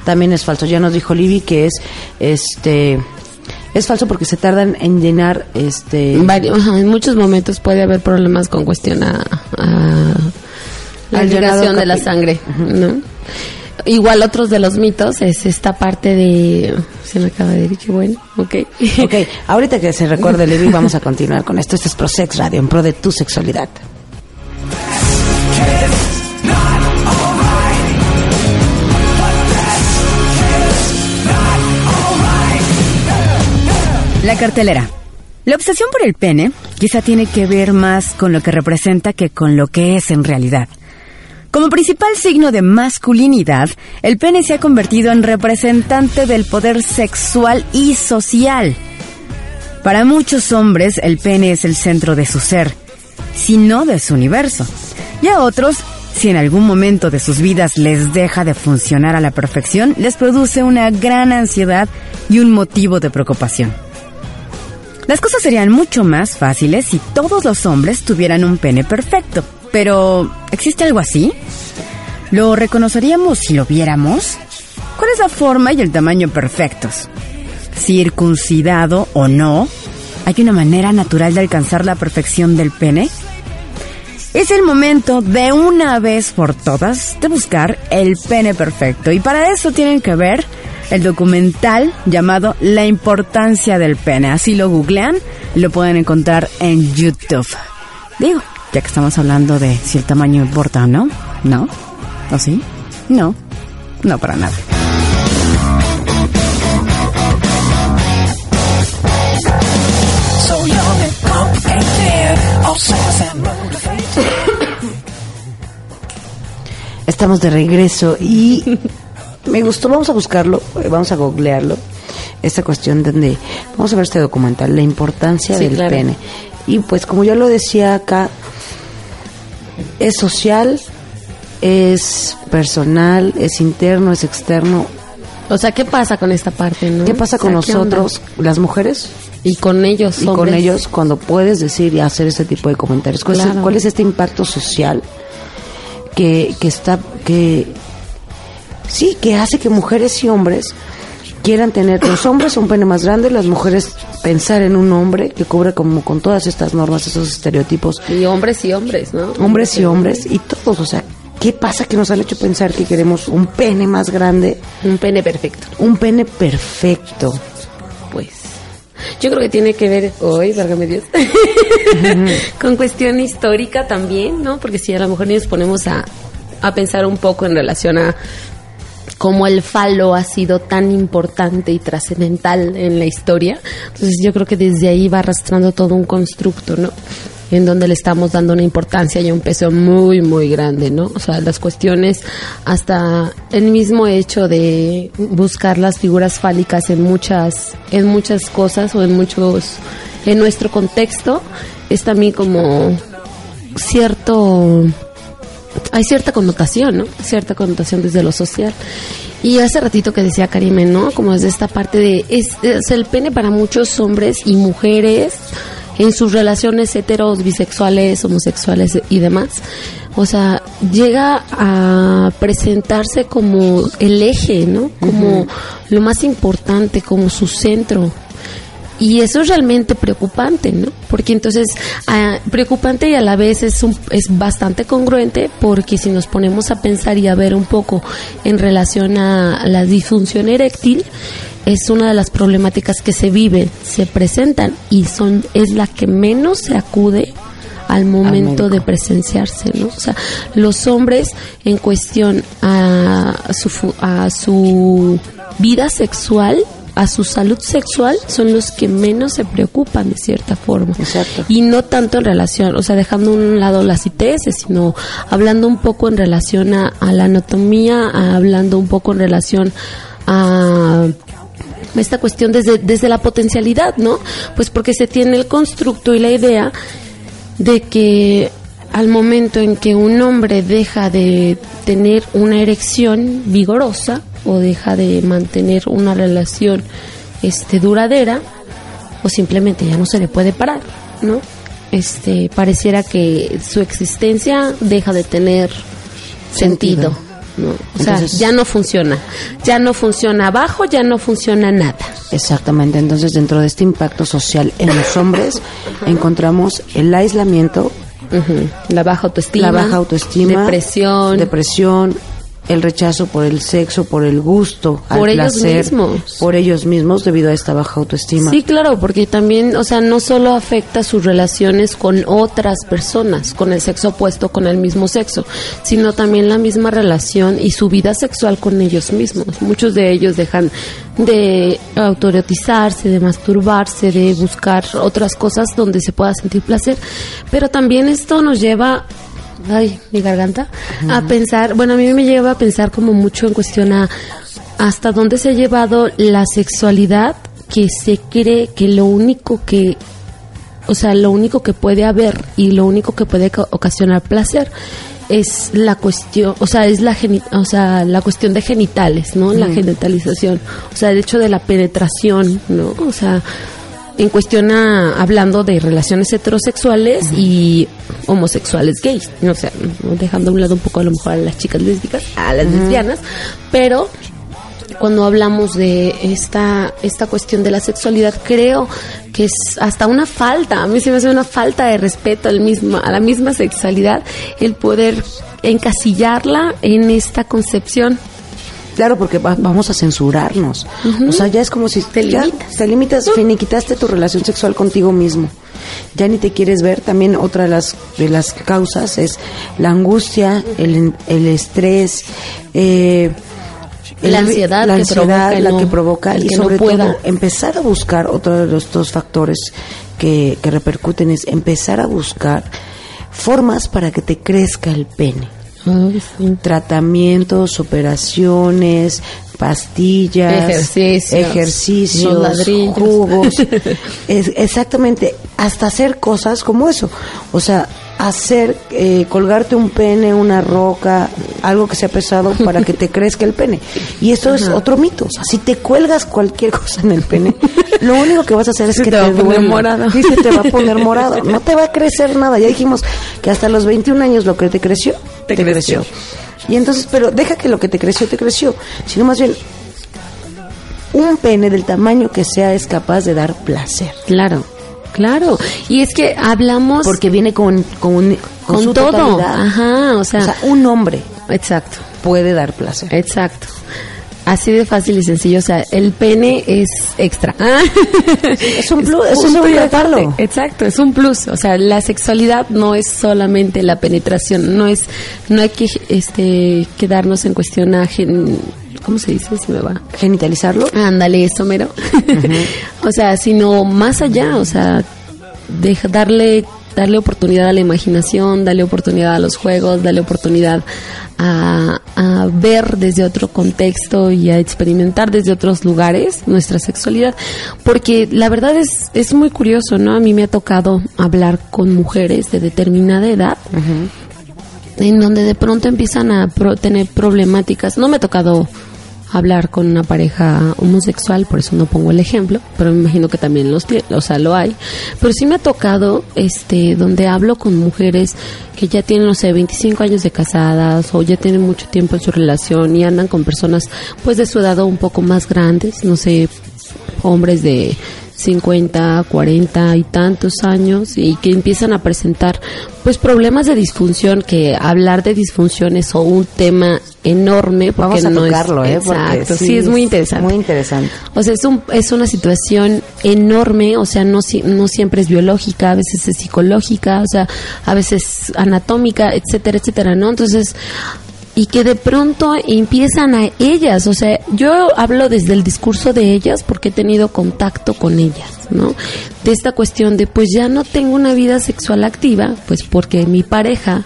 También es falso. Ya nos dijo Libby que es este es falso porque se tardan en llenar este
ajá, en muchos momentos puede haber problemas con cuestión a, a la irrigación de la sangre, ¿no? Igual otros de los mitos es esta parte de... Se me acaba de decir, qué bueno, ok. (laughs)
Ok, ahorita que se recuerde Libby vamos a continuar con esto. Este es ProSex Radio en pro de tu sexualidad.
La cartelera. La obsesión por el pene quizá tiene que ver más con lo que representa que con lo que es en realidad. Como principal signo de masculinidad, el pene se ha convertido en representante del poder sexual y social. Para muchos hombres, el pene es el centro de su ser, si no de su universo. Y a otros, si en algún momento de sus vidas les deja de funcionar a la perfección, les produce una gran ansiedad y un motivo de preocupación. Las cosas serían mucho más fáciles si todos los hombres tuvieran un pene perfecto. Pero, ¿existe algo así? ¿Lo reconoceríamos si lo viéramos? ¿Cuál es la forma y el tamaño perfectos? ¿Circuncidado o no? ¿Hay una manera natural de alcanzar la perfección del pene? Es el momento de una vez por todas de buscar el pene perfecto. Y para eso tienen que ver el documental llamado La importancia del pene. Así lo googlean, lo pueden encontrar en YouTube. Digo, ya que estamos hablando de si el tamaño importa o no. ¿No? ¿O sí? No. No para nada.
Estamos de regreso y (laughs) me gustó, vamos a buscarlo, eh, vamos a googlearlo, esta cuestión donde vamos a ver este documental, la importancia
Sí,
del
claro.
pene. Y pues como yo lo decía acá, es social, es personal, es interno, es externo.
O sea, ¿qué pasa con esta parte, no?
¿Qué pasa
O sea,
con nosotros, las mujeres,
Y con ellos,
y con ellos cuando puedes decir y hacer ese tipo de comentarios? ¿Cuál, es, cuál es este impacto social que, que está, que sí, que hace que mujeres y hombres quieran tener los hombres un pene más grande, las mujeres pensar en un hombre que cubra como con todas estas normas, esos estereotipos,
Y hombres y hombres, ¿no?
hombres y hombres y todos, o sea, ¿qué pasa que nos han hecho pensar que queremos un pene más grande,
Un pene perfecto.
un pene perfecto?
Pues. Yo creo que tiene que ver hoy, válgame Dios, (laughs) con cuestión histórica también, ¿no? Porque si a lo mejor nos ponemos a, a pensar un poco en relación a cómo el falo ha sido tan importante y trascendental en la historia, entonces yo creo que desde ahí va arrastrando todo un constructo, ¿no? En donde le estamos dando una importancia y un peso muy, muy grande, ¿no? O sea, las cuestiones, hasta el mismo hecho de buscar las figuras fálicas en muchas, en muchas cosas o en muchos, en nuestro contexto, es también como cierto hay cierta connotación, ¿no? Cierta connotación desde lo social. Y hace ratito que decía Karime, ¿no? Como desde esta parte de, es, es el pene para muchos hombres y mujeres en sus relaciones heteros, bisexuales, homosexuales y demás. O sea, llega a presentarse como el eje, ¿no? Como lo más importante, como su centro. Y eso es realmente preocupante, ¿no? Porque entonces, ah, preocupante y a la vez es, un, es bastante congruente porque si nos ponemos a pensar y a ver un poco en relación a la disfunción eréctil, es una de las problemáticas que se viven, se presentan y son es la que menos se acude al momento de presenciarse, ¿no? O sea, los hombres en cuestión a su, a su vida sexual, a su salud sexual, son los que menos se preocupan de cierta forma.
Exacto.
Y no tanto en relación, o sea, dejando a un lado las ITS, sino hablando un poco en relación a, a la anatomía, a- hablando un poco en relación a esta cuestión desde, desde la potencialidad, ¿no? Pues porque se tiene el constructo y la idea de que al momento en que un hombre deja de tener una erección vigorosa o deja de mantener una relación este duradera o simplemente ya no se le puede parar, ¿no? Este pareciera que su existencia deja de tener sentido, ¿no? O sea, ya no funciona. Ya no funciona abajo, ya no funciona nada.
Exactamente, entonces dentro de este impacto social en los hombres encontramos el aislamiento.
La baja autoestima,
la baja autoestima,
depresión,
depresión, el rechazo por el sexo, por el gusto, al
Por ellos
placer,
mismos.
por ellos mismos debido a esta baja autoestima.
Sí, claro, porque también, o sea, no solo afecta sus relaciones con otras personas, con el sexo opuesto, con el mismo sexo, sino también la misma relación y su vida sexual con ellos mismos. Muchos de ellos dejan de autoerotizarse, de masturbarse, de buscar otras cosas donde se pueda sentir placer, pero también esto nos lleva ay, mi garganta, a pensar, bueno, a mí me lleva a pensar como mucho en cuestión a hasta dónde se ha llevado la sexualidad que se cree que lo único que o sea, lo único que puede haber y lo único que puede ca- ocasionar placer es la cuestión, o sea, es la geni- o sea, la cuestión de genitales, ¿no? La genitalización, o sea, el hecho de la penetración, ¿no? O sea, en cuestión a- hablando de relaciones heterosexuales y homosexuales gays, o sea, dejando a un lado un poco a lo mejor a las chicas lésbicas, a las lesbianas, pero cuando hablamos de esta esta cuestión de la sexualidad creo que es hasta una falta a mí se me hace una falta de respeto al mismo a la misma sexualidad el poder encasillarla en esta concepción
Claro, porque va- vamos a censurarnos. O sea, ya es como si
Te
ya
limitas.
te limitas, finiquitaste tu relación sexual contigo mismo. Ya ni te quieres ver. También otra de las, de las causas es la angustia, el, el estrés, eh,
La ansiedad
la
que
ansiedad,
provoca
la
no-
que provoca y
que
sobre todo empezar a buscar otro de los dos factores que, que repercuten es empezar a buscar formas para que te crezca el pene tratamientos, operaciones, pastillas,
Ejercicios,
ejercicios, jugos, (laughs) Es- exactamente, hasta hacer cosas como eso, o sea, hacer, eh, colgarte un pene, una roca, algo que sea pesado para que te (laughs) crezca el pene. Y esto es otro mito, o sea, si te cuelgas cualquier cosa en el pene, lo único que vas a hacer es (laughs)
Se
que
te
te, duela.
morado.
Y se te va a poner morado, no te va a crecer nada, ya dijimos que hasta los 21 años lo que te creció, te, creció. Y entonces, pero deja que lo que te creció, te creció, sino más bien un pene del tamaño que sea es capaz de dar placer.
claro claro y es que hablamos
Porque viene con, con, con su
todo
totalidad.
ajá o sea,
O sea, un hombre
exacto
puede dar placer.
Exacto. Así de fácil y sencillo, o sea, el pene es extra. (laughs)
Es un plus, es un
punto y
plus.
Exacto, es un plus. O sea, la sexualidad no es solamente la penetración, no es, no hay que este quedarnos en cuestión a gen- ¿cómo se dice? Si me va.
Genitalizarlo.
Ándale, eso mero. (laughs) o sea, sino más allá, o sea, deja, darle darle oportunidad a la imaginación, darle oportunidad a los juegos, darle oportunidad a, a ver desde otro contexto y a experimentar desde otros lugares nuestra sexualidad. Porque la verdad es, es muy curioso, ¿no? A mí me ha tocado hablar con mujeres de determinada edad en donde de pronto empiezan a pro- tener problemáticas. No me ha tocado hablar con una pareja homosexual, por eso no pongo el ejemplo, pero me imagino que también los, tie- o sea, lo hay. Pero sí me ha tocado, este, donde hablo con mujeres que ya tienen, no sé, 25 años de casadas o ya tienen mucho tiempo en su relación y andan con personas, pues, de su edad o un poco más grandes, no sé, hombres de 50, 40 y tantos años y que empiezan a presentar pues problemas de disfunción que hablar de disfunción es un tema enorme porque
Vamos a
no
tocarlo,
es
¿eh?
Exacto, sí, es muy interesante.
Muy interesante.
O sea, es, un, es una situación enorme, o sea, no, no siempre es biológica, a veces es psicológica, o sea, a veces anatómica, etcétera, etcétera, ¿no? Entonces, y que de pronto empiezan a ellas, o sea, yo hablo desde el discurso de ellas porque he tenido contacto con ellas, ¿no? De esta cuestión de, pues ya no tengo una vida sexual activa, pues porque mi pareja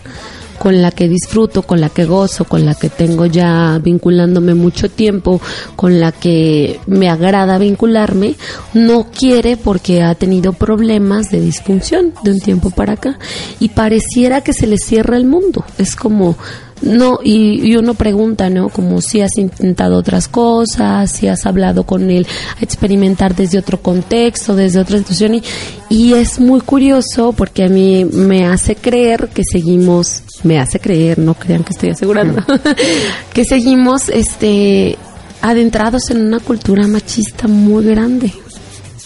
con la que disfruto, con la que gozo, con la que tengo ya vinculándome mucho tiempo, con la que me agrada vincularme, no quiere porque ha tenido problemas de disfunción de un tiempo para acá y pareciera que se le cierra el mundo. Es como no, y, y uno pregunta, ¿no? Como si has intentado otras cosas, si has hablado con él a experimentar desde otro contexto, desde otra situación. Y, y es muy curioso porque a mí me hace creer que seguimos, me hace creer, no crean que estoy asegurando, (laughs) que seguimos este adentrados en una cultura machista muy grande,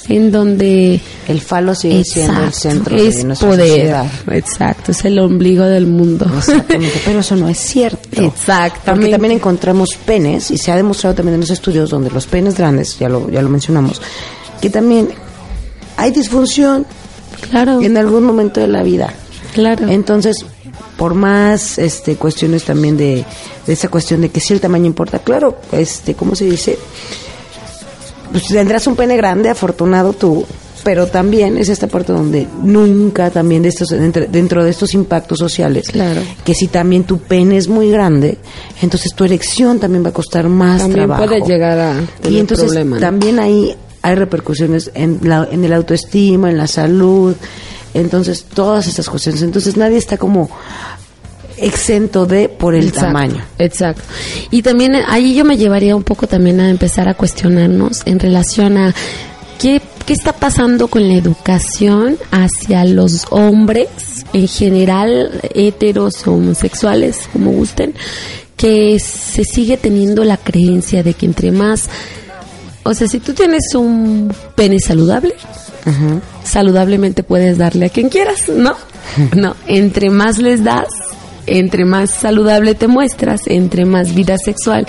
en donde
El falo sigue siendo el centro
es
de nuestra
poder,
sociedad.
exacto, es el ombligo del mundo.
Exactamente, pero eso no es cierto.
Exactamente.
Porque también encontramos penes, y se ha demostrado también en los estudios donde los penes grandes, ya lo, ya lo mencionamos, que también hay disfunción
Claro,
en algún momento de la vida.
claro.
Entonces, por más este cuestiones también de, de esa cuestión de que si el tamaño importa, claro, este, ¿cómo se dice? Pues tendrás un pene grande, afortunado tú, pero también es esta parte donde nunca también de estos dentro, dentro de estos impactos sociales,
Claro.
que si también tu pene es muy grande, entonces tu erección también va a costar más
También
trabajo.
puede llegar a
y
tener
entonces
problemas, ¿no?
también ahí hay repercusiones en, la, en el autoestima, en la salud, entonces todas estas cuestiones. Entonces nadie está como exento de por el
Exacto,
tamaño.
Exacto. Y también eh, ahí yo me llevaría un poco también a empezar a cuestionarnos en relación a qué, qué está pasando con la educación hacia los hombres en general, heteros o homosexuales, como gusten, que se sigue teniendo la creencia de que entre más, o sea, si tú tienes un pene saludable, saludablemente puedes darle a quien quieras, ¿no? (laughs) No, entre más les das, entre más saludable te muestras, entre más vida sexual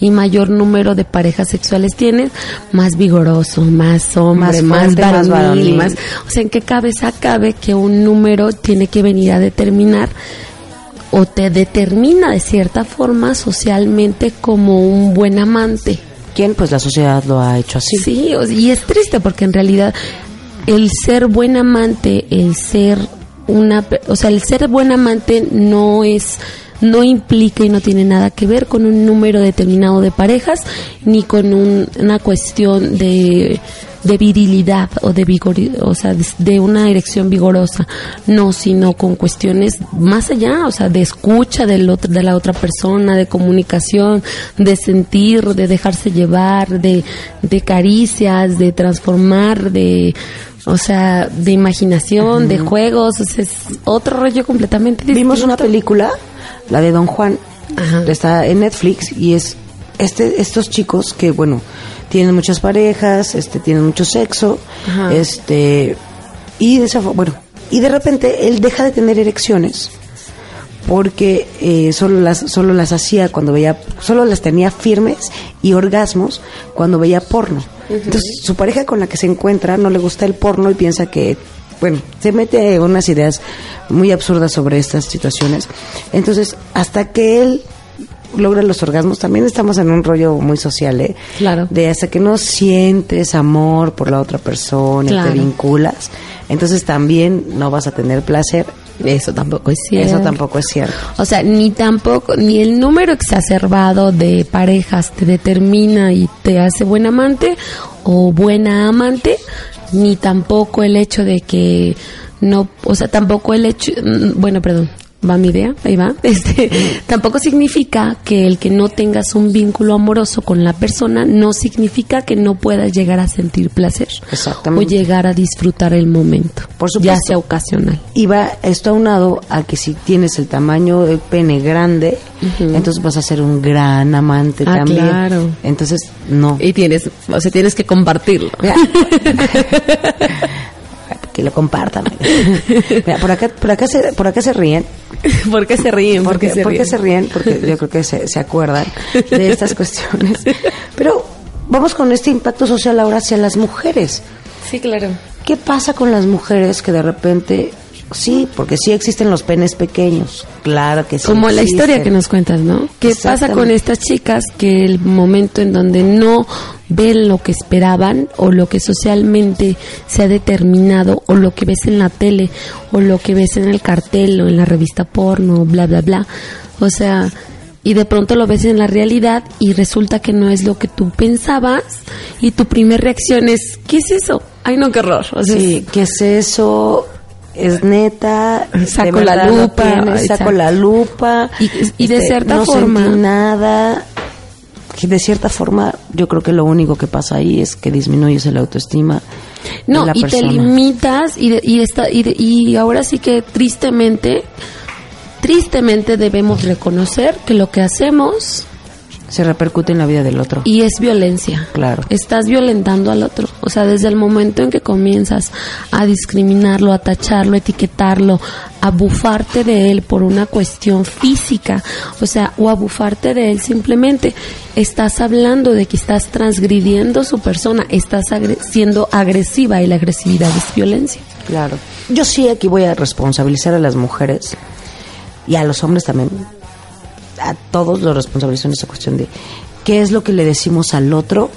y mayor número de parejas sexuales tienes, más vigoroso, más hombre,
Más fuerte, más
varonil, más, o sea, ¿en qué cabeza cabe que un número tiene que venir a determinar o te determina de cierta forma socialmente como un buen amante?
¿Quién? Pues la sociedad lo ha hecho así.
Sí, y es triste porque en realidad el ser buen amante, el ser una, o sea, el ser buen amante no es no implica y no tiene nada que ver con un número determinado de parejas ni con un- una cuestión de de virilidad o de vigor, o sea, de, de una erección vigorosa, no, sino con cuestiones más allá, o sea, de escucha del otro, de la otra persona, de comunicación, de sentir, de dejarse llevar, de, de caricias, de transformar, de, o sea, de imaginación, de juegos, o sea, es otro rollo completamente distinto.
Vimos una película, la de Don Juan,
Ajá.
está en Netflix y es este estos chicos que bueno tienen muchas parejas, este tienen mucho sexo,
Ajá.
este y de esa bueno y de repente él deja de tener erecciones porque eh, solo las solo las hacía cuando veía solo las tenía firmes y orgasmos cuando veía porno entonces su pareja con la que se encuentra no le gusta el porno y piensa que bueno se mete unas ideas muy absurdas sobre estas situaciones entonces hasta que él logra los orgasmos también estamos en un rollo muy social ¿eh?
Claro.
de hasta que no sientes amor por la otra persona y
Claro.
te vinculas entonces también no vas a tener placer
Eso tampoco es cierto.
eso tampoco es cierto.
O sea, ni tampoco, ni el número exacerbado de parejas te determina y te hace buen amante o buena amante, ni tampoco el hecho de que no, o sea, tampoco el hecho, mm, bueno, perdón, va mi idea, ahí va. (laughs) Este, tampoco significa que el que no tengas un vínculo amoroso con la persona no significa que no puedas llegar a sentir placer
Exactamente.
o llegar a disfrutar el momento,
Por
ya
supuesto.
sea ocasional.
Y va esto aunado a que si tienes el tamaño del pene grande, entonces vas a ser un gran amante
Ah,
también.
claro.
Entonces, no.
Y tienes, o sea, tienes que compartirlo. (laughs) (laughs)
Que lo compartan. Mira, por acá, por acá se, por acá se ríen. (laughs)
¿Por qué se ríen?
¿Por
¿Por qué se ríen?
Porque yo creo que se, se acuerdan de estas cuestiones. Pero vamos con este impacto social ahora hacia las mujeres.
Sí, claro.
¿Qué pasa con las mujeres que de repente, sí, porque sí existen los penes pequeños, claro que sí.
Como la historia que nos cuentas, ¿no? ¿Qué pasa con estas chicas que el momento en donde no ven lo que esperaban o lo que socialmente se ha determinado o lo que ves en la tele o lo que ves en el cartel o en la revista porno, bla, bla, bla? O sea, y de pronto lo ves en la realidad y resulta que no es lo que tú pensabas y tu primera reacción es, ¿qué es eso? Ay, no, qué horror. O sea,
Sí, ¿qué es eso? Es neta.
Saco la lupa,
saco la lupa. este,
Y- y de cierta
no
forma-
sentí nada. Y de cierta forma, yo creo que lo único que pasa ahí es que disminuyes el autoestima. de
No,
la
y te limitas y, de- y, esta, y, de- y ahora sí que tristemente, tristemente debemos reconocer que lo que hacemos
Se repercute en la vida del otro.
y es violencia.
Claro.
Estás violentando al otro. O sea, desde el momento en que comienzas a discriminarlo, a tacharlo, a etiquetarlo, a bufarte de él por una cuestión física, o sea, o a bufarte de él simplemente, estás hablando de que estás transgrediendo su persona, estás agre- siendo agresiva y la agresividad es violencia.
Claro. Yo sí aquí voy a responsabilizar a las mujeres y a los hombres también. A todos los responsabilizo en esa cuestión de qué es lo que le decimos al otro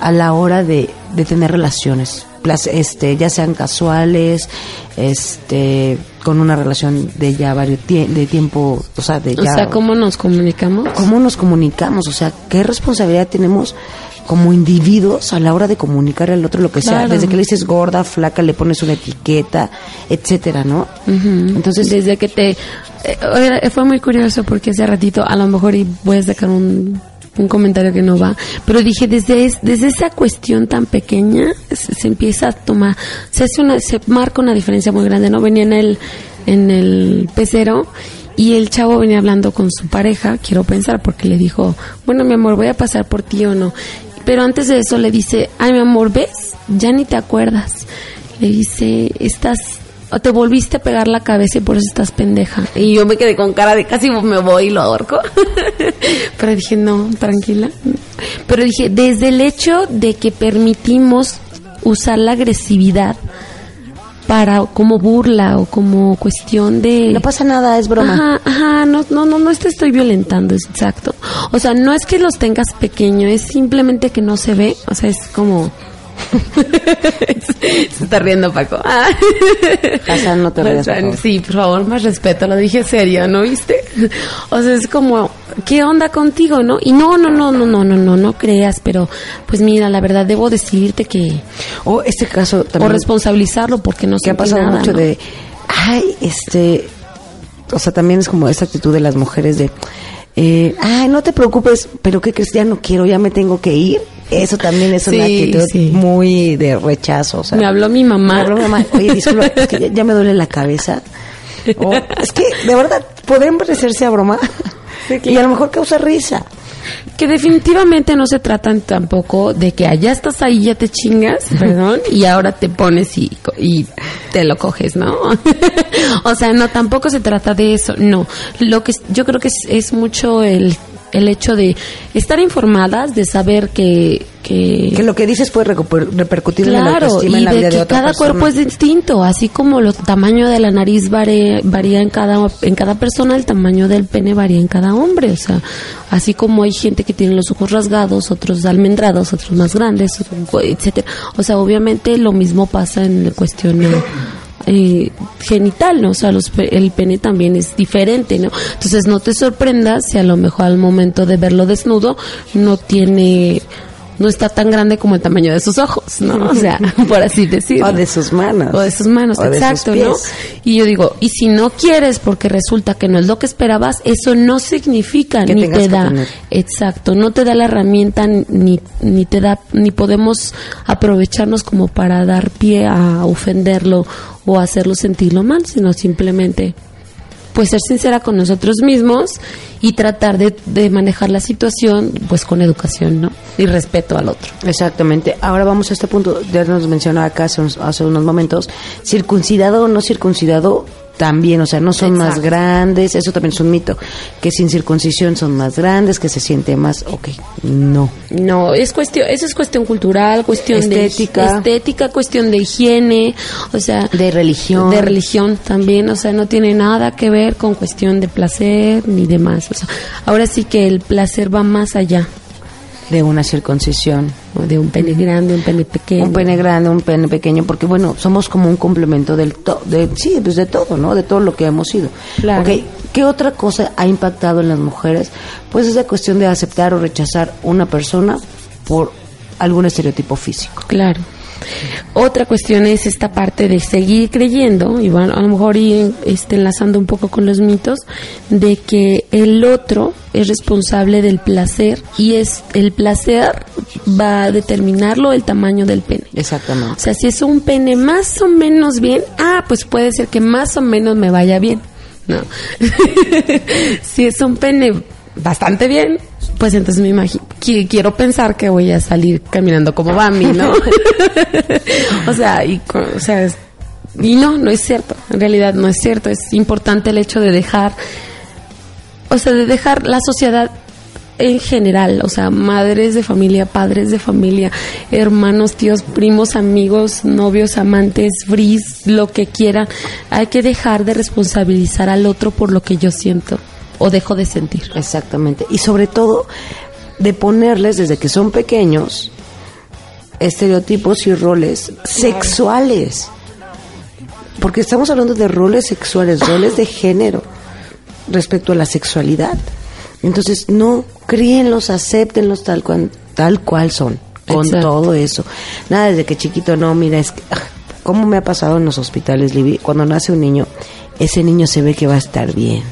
a la hora de, de tener relaciones. Este, ya sean casuales, este, con una relación de ya varios tie- de tiempo, o sea, de
O
ya
sea, ¿cómo nos comunicamos?
cómo nos comunicamos, o sea, qué responsabilidad tenemos como individuos a la hora de comunicar al otro lo que sea,
Claro.
desde que le dices gorda, flaca, le pones una etiqueta, etcétera, ¿no? Entonces,
desde que te eh, oye, fue muy curioso porque hace ratito a lo mejor y voy a sacar un, un comentario que no va pero dije desde es- desde esa cuestión tan pequeña se, se empieza a tomar se hace una se marca una diferencia muy grande no venía en el en el pecero y el chavo venía hablando con su pareja quiero pensar porque le dijo bueno mi amor voy a pasar por ti o no pero antes de eso le dice ay mi amor ves ya ni te acuerdas le dice estás te volviste a pegar la cabeza y por eso estás pendeja. Y yo me quedé con cara de casi me voy y lo ahorco. (laughs) Pero dije, no, tranquila. Pero dije, desde el hecho de que permitimos usar la agresividad para como burla o como cuestión de
no pasa nada, es broma.
Ajá, ajá, no, no, no, no te estoy violentando, es exacto. O sea, no es que los tengas pequeño, es simplemente que no se ve, o sea, es como... (laughs) se está riendo Paco. Ah.
Hassan, no te rías.
Sí, por favor, más respeto, lo dije serio, ¿no viste? O sea, es como, ¿qué onda contigo, no? Y no, no, no, no, no, no, no, no creas, pero pues mira, la verdad debo decirte que...
O este caso
O
también
responsabilizarlo porque no
que ha pasado
nada,
mucho
¿no?
de, ay, este, o sea, también es como esa actitud de las mujeres de, eh, ay, no te preocupes, pero ¿qué crees? Ya no quiero, ya me tengo que ir. Eso también es una
Sí,
actitud
sí.
muy de rechazo. O sea,
Me habló mi mamá.
Me habló mi mamá. Oye, disculpa, es que ya, ya me duele la cabeza. Es que, de verdad, podrían parecerse a broma. Y a lo mejor causa risa.
Que definitivamente no se tratan tampoco de que allá estás ahí, ya te chingas, perdón, y ahora te pones y, y te lo coges, ¿no? (laughs) o sea, no, tampoco se trata de eso, no. Lo que yo creo que es, es mucho el, el hecho de estar informadas, de saber que... que
Que lo que dices puede repercutir en la
Claro,
autoestima
y
en la
de
vida
que
de otra
cada
persona.
cuerpo es distinto, así como el tamaño de la nariz varía, varía en cada en cada persona, el tamaño del pene varía en cada hombre, o sea, así como hay gente que tiene los ojos rasgados, otros almendrados, otros más grandes, etcétera. O sea, obviamente lo mismo pasa en cuestión eh, genital, ¿no? O sea, los el pene también es diferente, ¿no? Entonces no te sorprendas si a lo mejor al momento de verlo desnudo no tiene no está tan grande como el tamaño de sus ojos, ¿no? O sea, (laughs) por así decirlo.
O de sus manos.
O de sus manos,
O de sus
exacto, ¿no? Y yo digo, y si no quieres porque resulta que no es lo que esperabas, eso no significa
Que
ni te da, exacto, no te da la herramienta ni ni te da ni podemos aprovecharnos como para dar pie a ofenderlo o hacerlo sentirlo mal, sino simplemente pues ser sincera con nosotros mismos y tratar de, de manejar la situación pues con educación, ¿no? Y respeto al otro.
Exactamente. Ahora vamos a este punto. Ya nos mencionaba acá hace hace unos momentos. Circuncidado o no circuncidado, también. O sea, no son más grandes. Eso también es un mito. Que sin circuncisión son más grandes, que se siente más. Ok, no.
No, es cuestión, eso es cuestión cultural, cuestión
Estética.
de estética, cuestión de higiene, o sea,
De religión.
de religión también, o sea, no tiene nada que ver con cuestión de placer ni demás, o sea, ahora sí que el placer va más allá
De una circuncisión.
de un pene grande, un pene pequeño.
Un pene grande, un pene pequeño, porque bueno, somos como un complemento del todo, de, sí, pues de todo, ¿no? De todo lo que hemos sido.
Claro.
Ok, ¿qué otra cosa ha impactado en las mujeres? Pues esa cuestión de aceptar o rechazar una persona por algún estereotipo físico.
Claro. Otra cuestión es esta parte de seguir creyendo, y bueno, a lo mejor ir este, enlazando un poco con los mitos, de que el otro es responsable del placer y es el placer va a determinarlo el tamaño del pene. O
Exactamente.
sea, si es un pene más o menos bien, ah, pues puede ser que más o menos me vaya bien. No. (laughs) si es un pene bastante bien, pues entonces me imagino, qui- quiero pensar que voy a salir caminando como Bambi, ¿no? (laughs) o sea, y, o sea, y no, no es cierto. En realidad no es cierto. Es importante el hecho de dejar, o sea, de dejar la sociedad en general, o sea, madres de familia, padres de familia, hermanos, tíos, primos, amigos, novios, amantes, bris, lo que quieran, hay que dejar de responsabilizar al otro por lo que yo siento o dejo de sentir.
Exactamente. Y sobre todo, de ponerles desde que son pequeños estereotipos y roles sexuales. Porque estamos hablando de roles sexuales, roles de género respecto a la sexualidad. Entonces, no críenlos, acéptenlos tal cual, tal cual son, con
Exacto.
todo eso. Nada desde que chiquito, no, mira, es que, ah, ¿cómo me ha pasado en los hospitales, Libby? Cuando nace un niño, ese niño se ve que va a estar bien.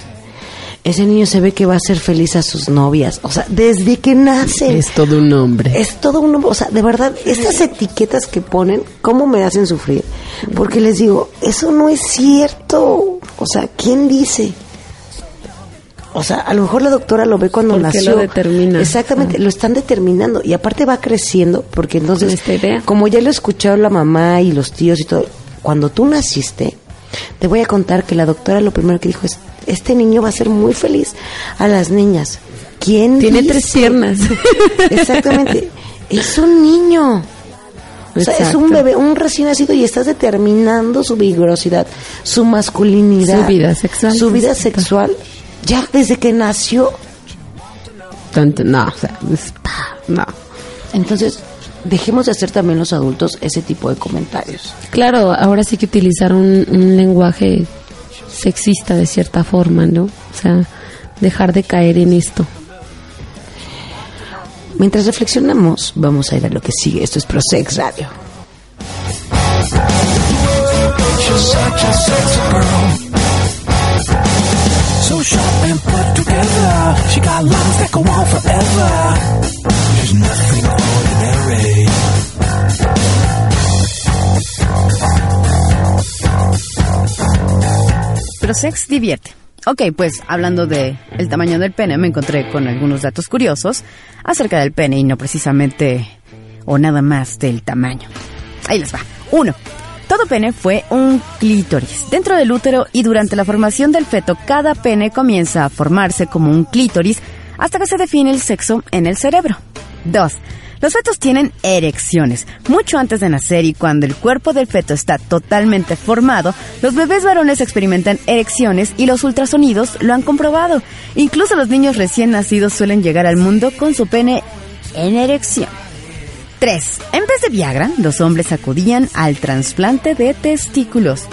Ese niño se ve que va a ser feliz a sus novias. O sea, desde que nace.
todo un hombre.
Es todo un... O sea, de verdad, estas etiquetas que ponen, ¿cómo me hacen sufrir? Porque les digo, eso no es cierto. O sea, ¿quién dice? O sea, a lo mejor la doctora lo ve cuando
¿Por qué
nació.
lo determina?
Exactamente, lo están determinando. Y aparte va creciendo, porque entonces,
esta idea.
como ya lo escucharon la mamá y los tíos y todo, cuando tú naciste, te voy a contar que la doctora lo primero que dijo es, este niño va a ser muy feliz a las niñas. ¿Quién
Tiene
dice?
tres piernas. (laughs)
Exactamente. Es un niño. O sea, es un bebé, un recién nacido y estás determinando su vigorosidad, su masculinidad,
Su vida sexual.
su vida sexual, ya desde que nació.
Tanto- no, o sea, no.
Entonces, dejemos de hacer también los adultos ese tipo de comentarios.
Claro, ahora sí que utilizar un, un lenguaje sexista de cierta forma, ¿no? O sea, dejar de caer en esto.
Mientras reflexionamos, vamos a ir a lo que sigue. Esto es Prosex Radio.
So sharp and put together. She got lines that go on forever.
Prosex divierte. Ok, pues hablando de el tamaño del pene, me encontré con algunos datos curiosos acerca del pene y no precisamente o nada más del tamaño. Ahí les va. Uno. Todo pene fue un clítoris. Dentro del útero y durante la formación del feto, cada pene comienza a formarse como un clítoris hasta que se define el sexo en el cerebro. 2. Los fetos tienen erecciones. Mucho antes de nacer y cuando el cuerpo del feto está totalmente formado, los bebés varones experimentan erecciones y los ultrasonidos lo han comprobado. Incluso los niños recién nacidos suelen llegar al mundo con su pene en erección. 3. En vez de Viagra, los hombres acudían al trasplante de testículos.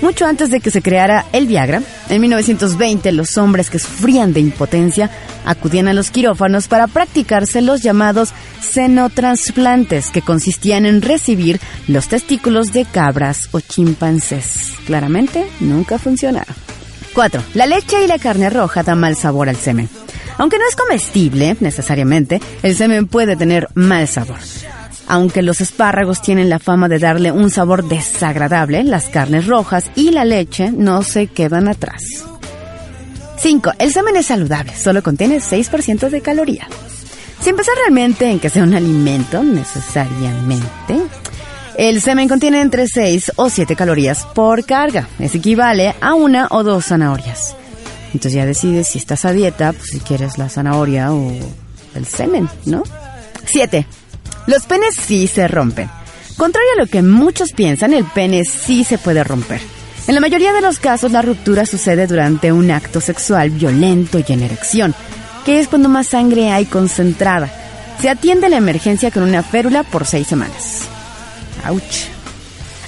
Mucho antes de que se creara el Viagra, en 1920 los hombres que sufrían de impotencia acudían a los quirófanos para practicarse los llamados senotransplantes, que consistían en recibir los testículos de cabras o chimpancés. Claramente, nunca funcionaron. 4. La leche y la carne roja dan mal sabor al semen. Aunque no es comestible necesariamente, el semen puede tener mal sabor. Aunque los espárragos tienen la fama de darle un sabor desagradable, las carnes rojas y la leche no se quedan atrás. 5. El semen es saludable, solo contiene 6% de caloría. Sin pensar realmente en que sea un alimento necesariamente, el semen contiene entre 6 o 7 calorías por carga. Es equivale a una o dos zanahorias. Entonces ya decides si estás a dieta, pues si quieres la zanahoria o el semen, ¿no? 7. Los penes sí se rompen. Contrario a lo que muchos piensan, el pene sí se puede romper. En la mayoría de los casos, la ruptura sucede durante un acto sexual violento y en erección, que es cuando más sangre hay concentrada. Se atiende la emergencia con una férula por seis semanas. ¡Auch!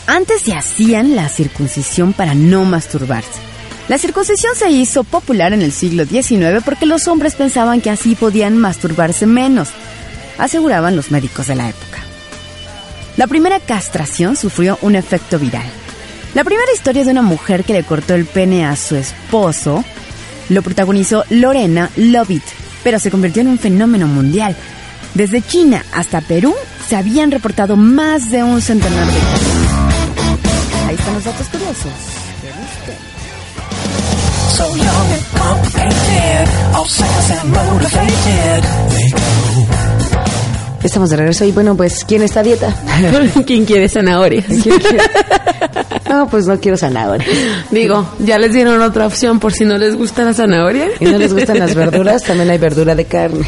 Antes se hacían la circuncisión para no masturbarse. La circuncisión se hizo popular en el siglo XIX porque los hombres pensaban que así podían masturbarse menos, aseguraban los médicos de la época. La primera castración sufrió un efecto viral. La primera historia de una mujer que le cortó el pene a su esposo lo protagonizó Lorena Lovett, pero se convirtió en un fenómeno mundial. Desde China hasta Perú se habían reportado más de un centenar de casos. Ahí están los datos curiosos.
So
Estamos de regreso y bueno, pues, ¿quién está a dieta? (laughs)
¿Quién quiere zanahorias?
¿Quién quiere? No, pues no quiero zanahoria.
Digo, ya les dieron otra opción por si no les gusta la zanahoria.
Y no les gustan las verduras, (laughs) también hay verdura de carne.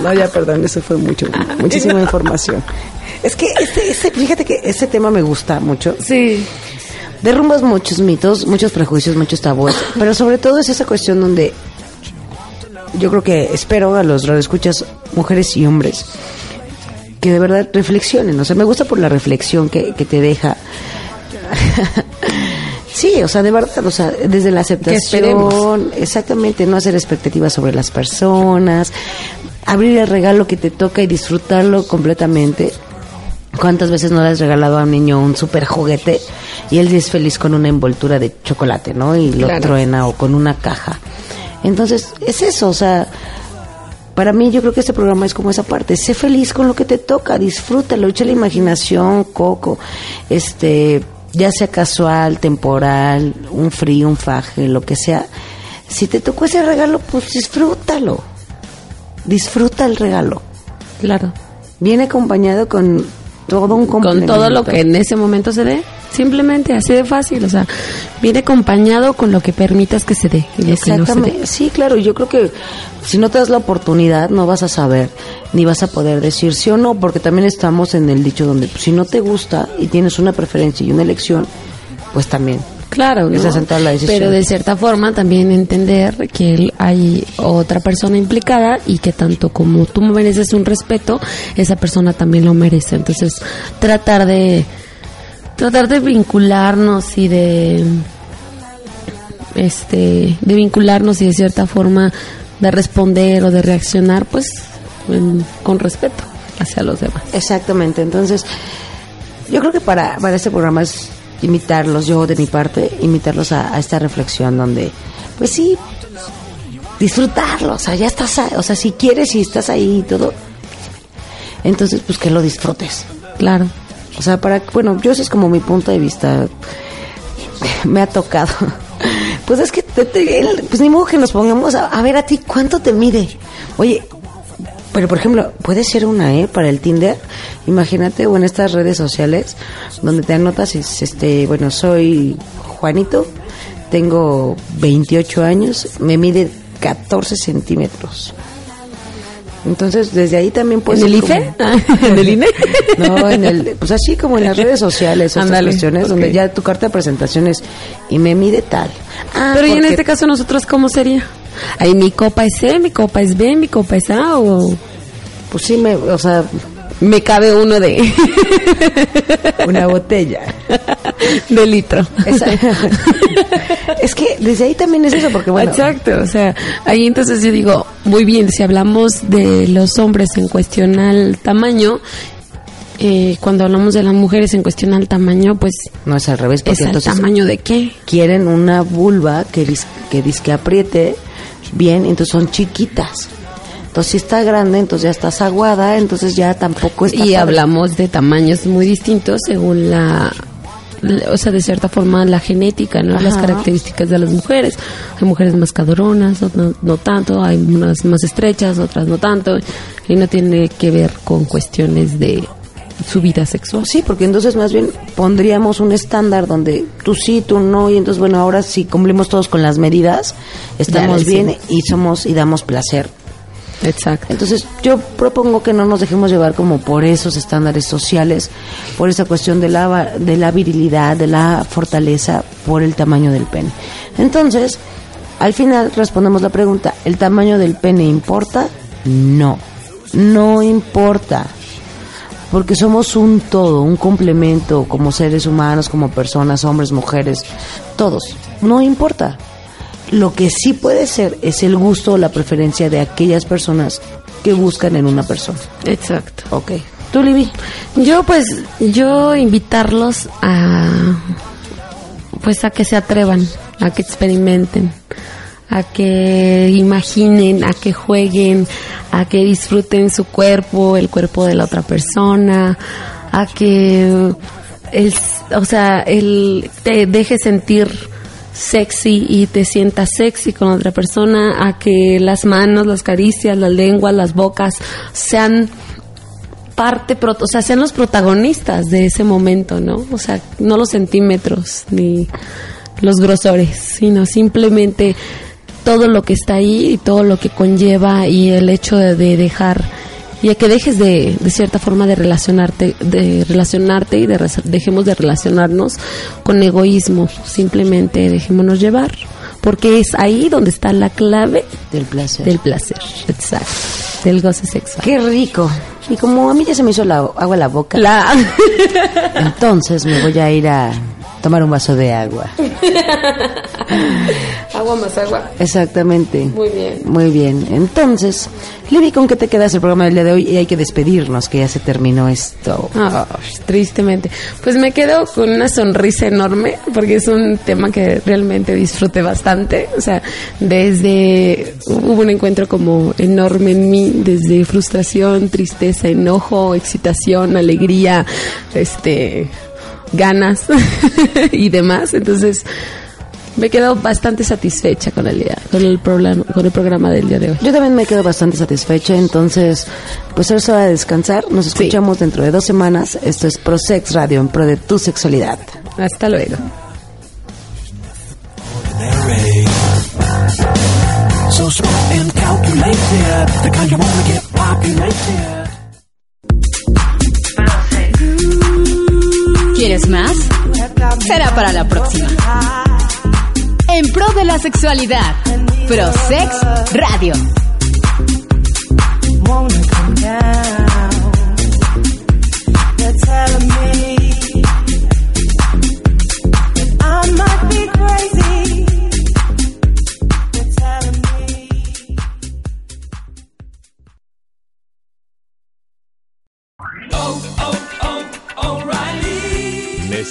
No, ya perdón, eso fue mucho, muchísima información. Es que este, este, fíjate que ese tema me gusta mucho.
Sí.
Derrumbas muchos mitos, muchos prejuicios, muchos tabúes, pero sobre todo es esa cuestión donde yo creo que espero a los radioescuchas, mujeres y hombres, que de verdad reflexionen. O sea, me gusta por la reflexión que, que te deja. (laughs) sí, o sea, de verdad, o sea, desde la aceptación, exactamente, no hacer expectativas sobre las personas, abrir el regalo que te toca y disfrutarlo completamente. ¿Cuántas veces no le has regalado a un niño un super juguete y él es feliz con una envoltura de chocolate, ¿no? Y lo
Claro.
truena o con una caja. Entonces, es eso, o sea, para mí yo creo que este programa es como esa parte, sé feliz con lo que te toca, disfrútalo, echa la imaginación, coco, este, ya sea casual, temporal, un frío, un faje, lo que sea. Si te tocó ese regalo, pues disfrútalo. Disfruta el regalo.
Claro.
Viene acompañado con todo un
Con
complemento.
todo lo que en ese momento se dé. Simplemente así de fácil. O sea, viene acompañado con lo que permitas que se dé. y lo que no se dé.
Exactamente. Sí, claro. Yo creo que si no te das la oportunidad, no vas a saber ni vas a poder decir sí o no, porque también estamos en el dicho donde pues, si no te gusta y tienes una preferencia y una elección, pues también.
Claro, ¿no?
La decisión.
pero de cierta forma también entender que hay otra persona implicada y que tanto como tú mereces un respeto, esa persona también lo merece. Entonces, tratar de tratar de vincularnos y de este de vincularnos y de cierta forma de responder o de reaccionar pues en- con respeto hacia los demás.
Exactamente. Entonces, yo creo que para, para este programa es invitarlos, yo de mi parte, invitarlos a, a esta reflexión donde, pues sí, disfrutarlo. O sea, ya estás, o sea, si quieres y estás ahí y todo, entonces pues que lo disfrutes.
Claro.
O sea, para, bueno, yo ese es como mi punto de vista. (laughs) Me ha tocado. (laughs) Pues es que, te- te- pues ni modo que nos pongamos a, a ver a ti cuánto te mide. Oye, pero por ejemplo, puede ser una, ¿eh? Para el Tinder. Imagínate, o en estas redes sociales, donde te anotas, es, este, bueno, soy Juanito, tengo 28 años, me mide 14 centímetros. Entonces, desde ahí también puede
¿En el IFE?
como- (laughs)
¿En el INE? (laughs)
no, en el, pues así como en las redes sociales, estas cuestiones, donde ya tu carta de presentación es y me mide tal. Ah,
Pero y en este caso nosotros cómo sería? Ahí mi copa es C, mi copa es B, mi copa es A o
Pues sí, me, o sea,
me cabe uno de, (laughs)
Una botella. (laughs)
de litro.
Esa- (laughs) es que desde ahí también es eso, porque bueno.
Exacto, o sea, ahí entonces yo digo, muy bien, si hablamos de los hombres en cuestión al tamaño, eh, cuando hablamos de las mujeres en cuestión al tamaño, pues
No es al revés,
es
porque
al
entonces
tamaño de qué.
quieren una vulva que dis, que dis que apriete bien, entonces son chiquitas. Entonces si está grande, entonces ya estás aguada, entonces ya tampoco está
Y
padre.
hablamos de tamaños muy distintos según la, o sea, de cierta forma la genética, ¿no? Las características de las mujeres. Hay mujeres más cadoronas, otras no tanto, hay unas más estrechas, otras no tanto, y no tiene que ver con cuestiones de su vida sexual.
Sí, porque entonces más bien pondríamos un estándar donde tú sí, tú no, y entonces bueno, ahora si cumplimos todos con las medidas, estamos bien y somos y damos placer.
Exacto.
Entonces yo propongo que no nos dejemos llevar como por esos estándares sociales, por esa cuestión de la, de la virilidad, de la fortaleza, por el tamaño del pene. Entonces, al final respondemos la pregunta, ¿el tamaño del pene importa? No, no importa. Porque somos un todo, un complemento como seres humanos, como personas, hombres, mujeres, todos. No importa. Lo que sí puede ser es el gusto o la preferencia de aquellas personas que buscan en una persona.
Exacto.
Ok. ¿Tú, Libby?
Yo pues, yo invitarlos a, pues a que se atrevan, a que experimenten, a que imaginen, a que jueguen, a que disfruten su cuerpo, el cuerpo de la otra persona, a que, el, o sea, el, te deje sentir sexy y te sientas sexy con otra persona, a que las manos, las caricias, las lenguas, las bocas sean parte, o sea, sean los protagonistas de ese momento, ¿no? O sea, no los centímetros ni los grosores, sino simplemente todo lo que está ahí y todo lo que conlleva y el hecho de dejar y a que dejes de, de cierta forma de relacionarte, de relacionarte y de dejemos de relacionarnos con egoísmo, simplemente dejémonos llevar, porque es ahí donde está la clave
Del placer.
del placer, exacto, del goce sexual.
Qué rico. Y como a mí ya se me hizo la agua a la boca,
La
entonces me voy a ir a tomar un vaso de agua. (laughs)
agua más agua.
Exactamente.
Muy bien.
Muy bien. Entonces, Libby, ¿con qué te quedas el programa del día de hoy? Y hay que despedirnos, que ya se terminó esto.
Tristemente. Pues me quedo con una sonrisa enorme porque es un tema que realmente disfruté bastante. O sea, desde hubo un encuentro como enorme en mí, desde frustración, tristeza, enojo, excitación, alegría, este, ganas (laughs) y demás. Entonces, me quedo bastante satisfecha con el día, con el programa, con el programa del día de hoy.
Yo también me quedo bastante satisfecha, entonces, pues es hora de descansar. Nos escuchamos dentro de dos semanas. Esto es ProSex Radio, en pro de tu sexualidad.
Hasta luego.
¿Quieres más? Será para la próxima. En pro de la sexualidad. Prosex Radio.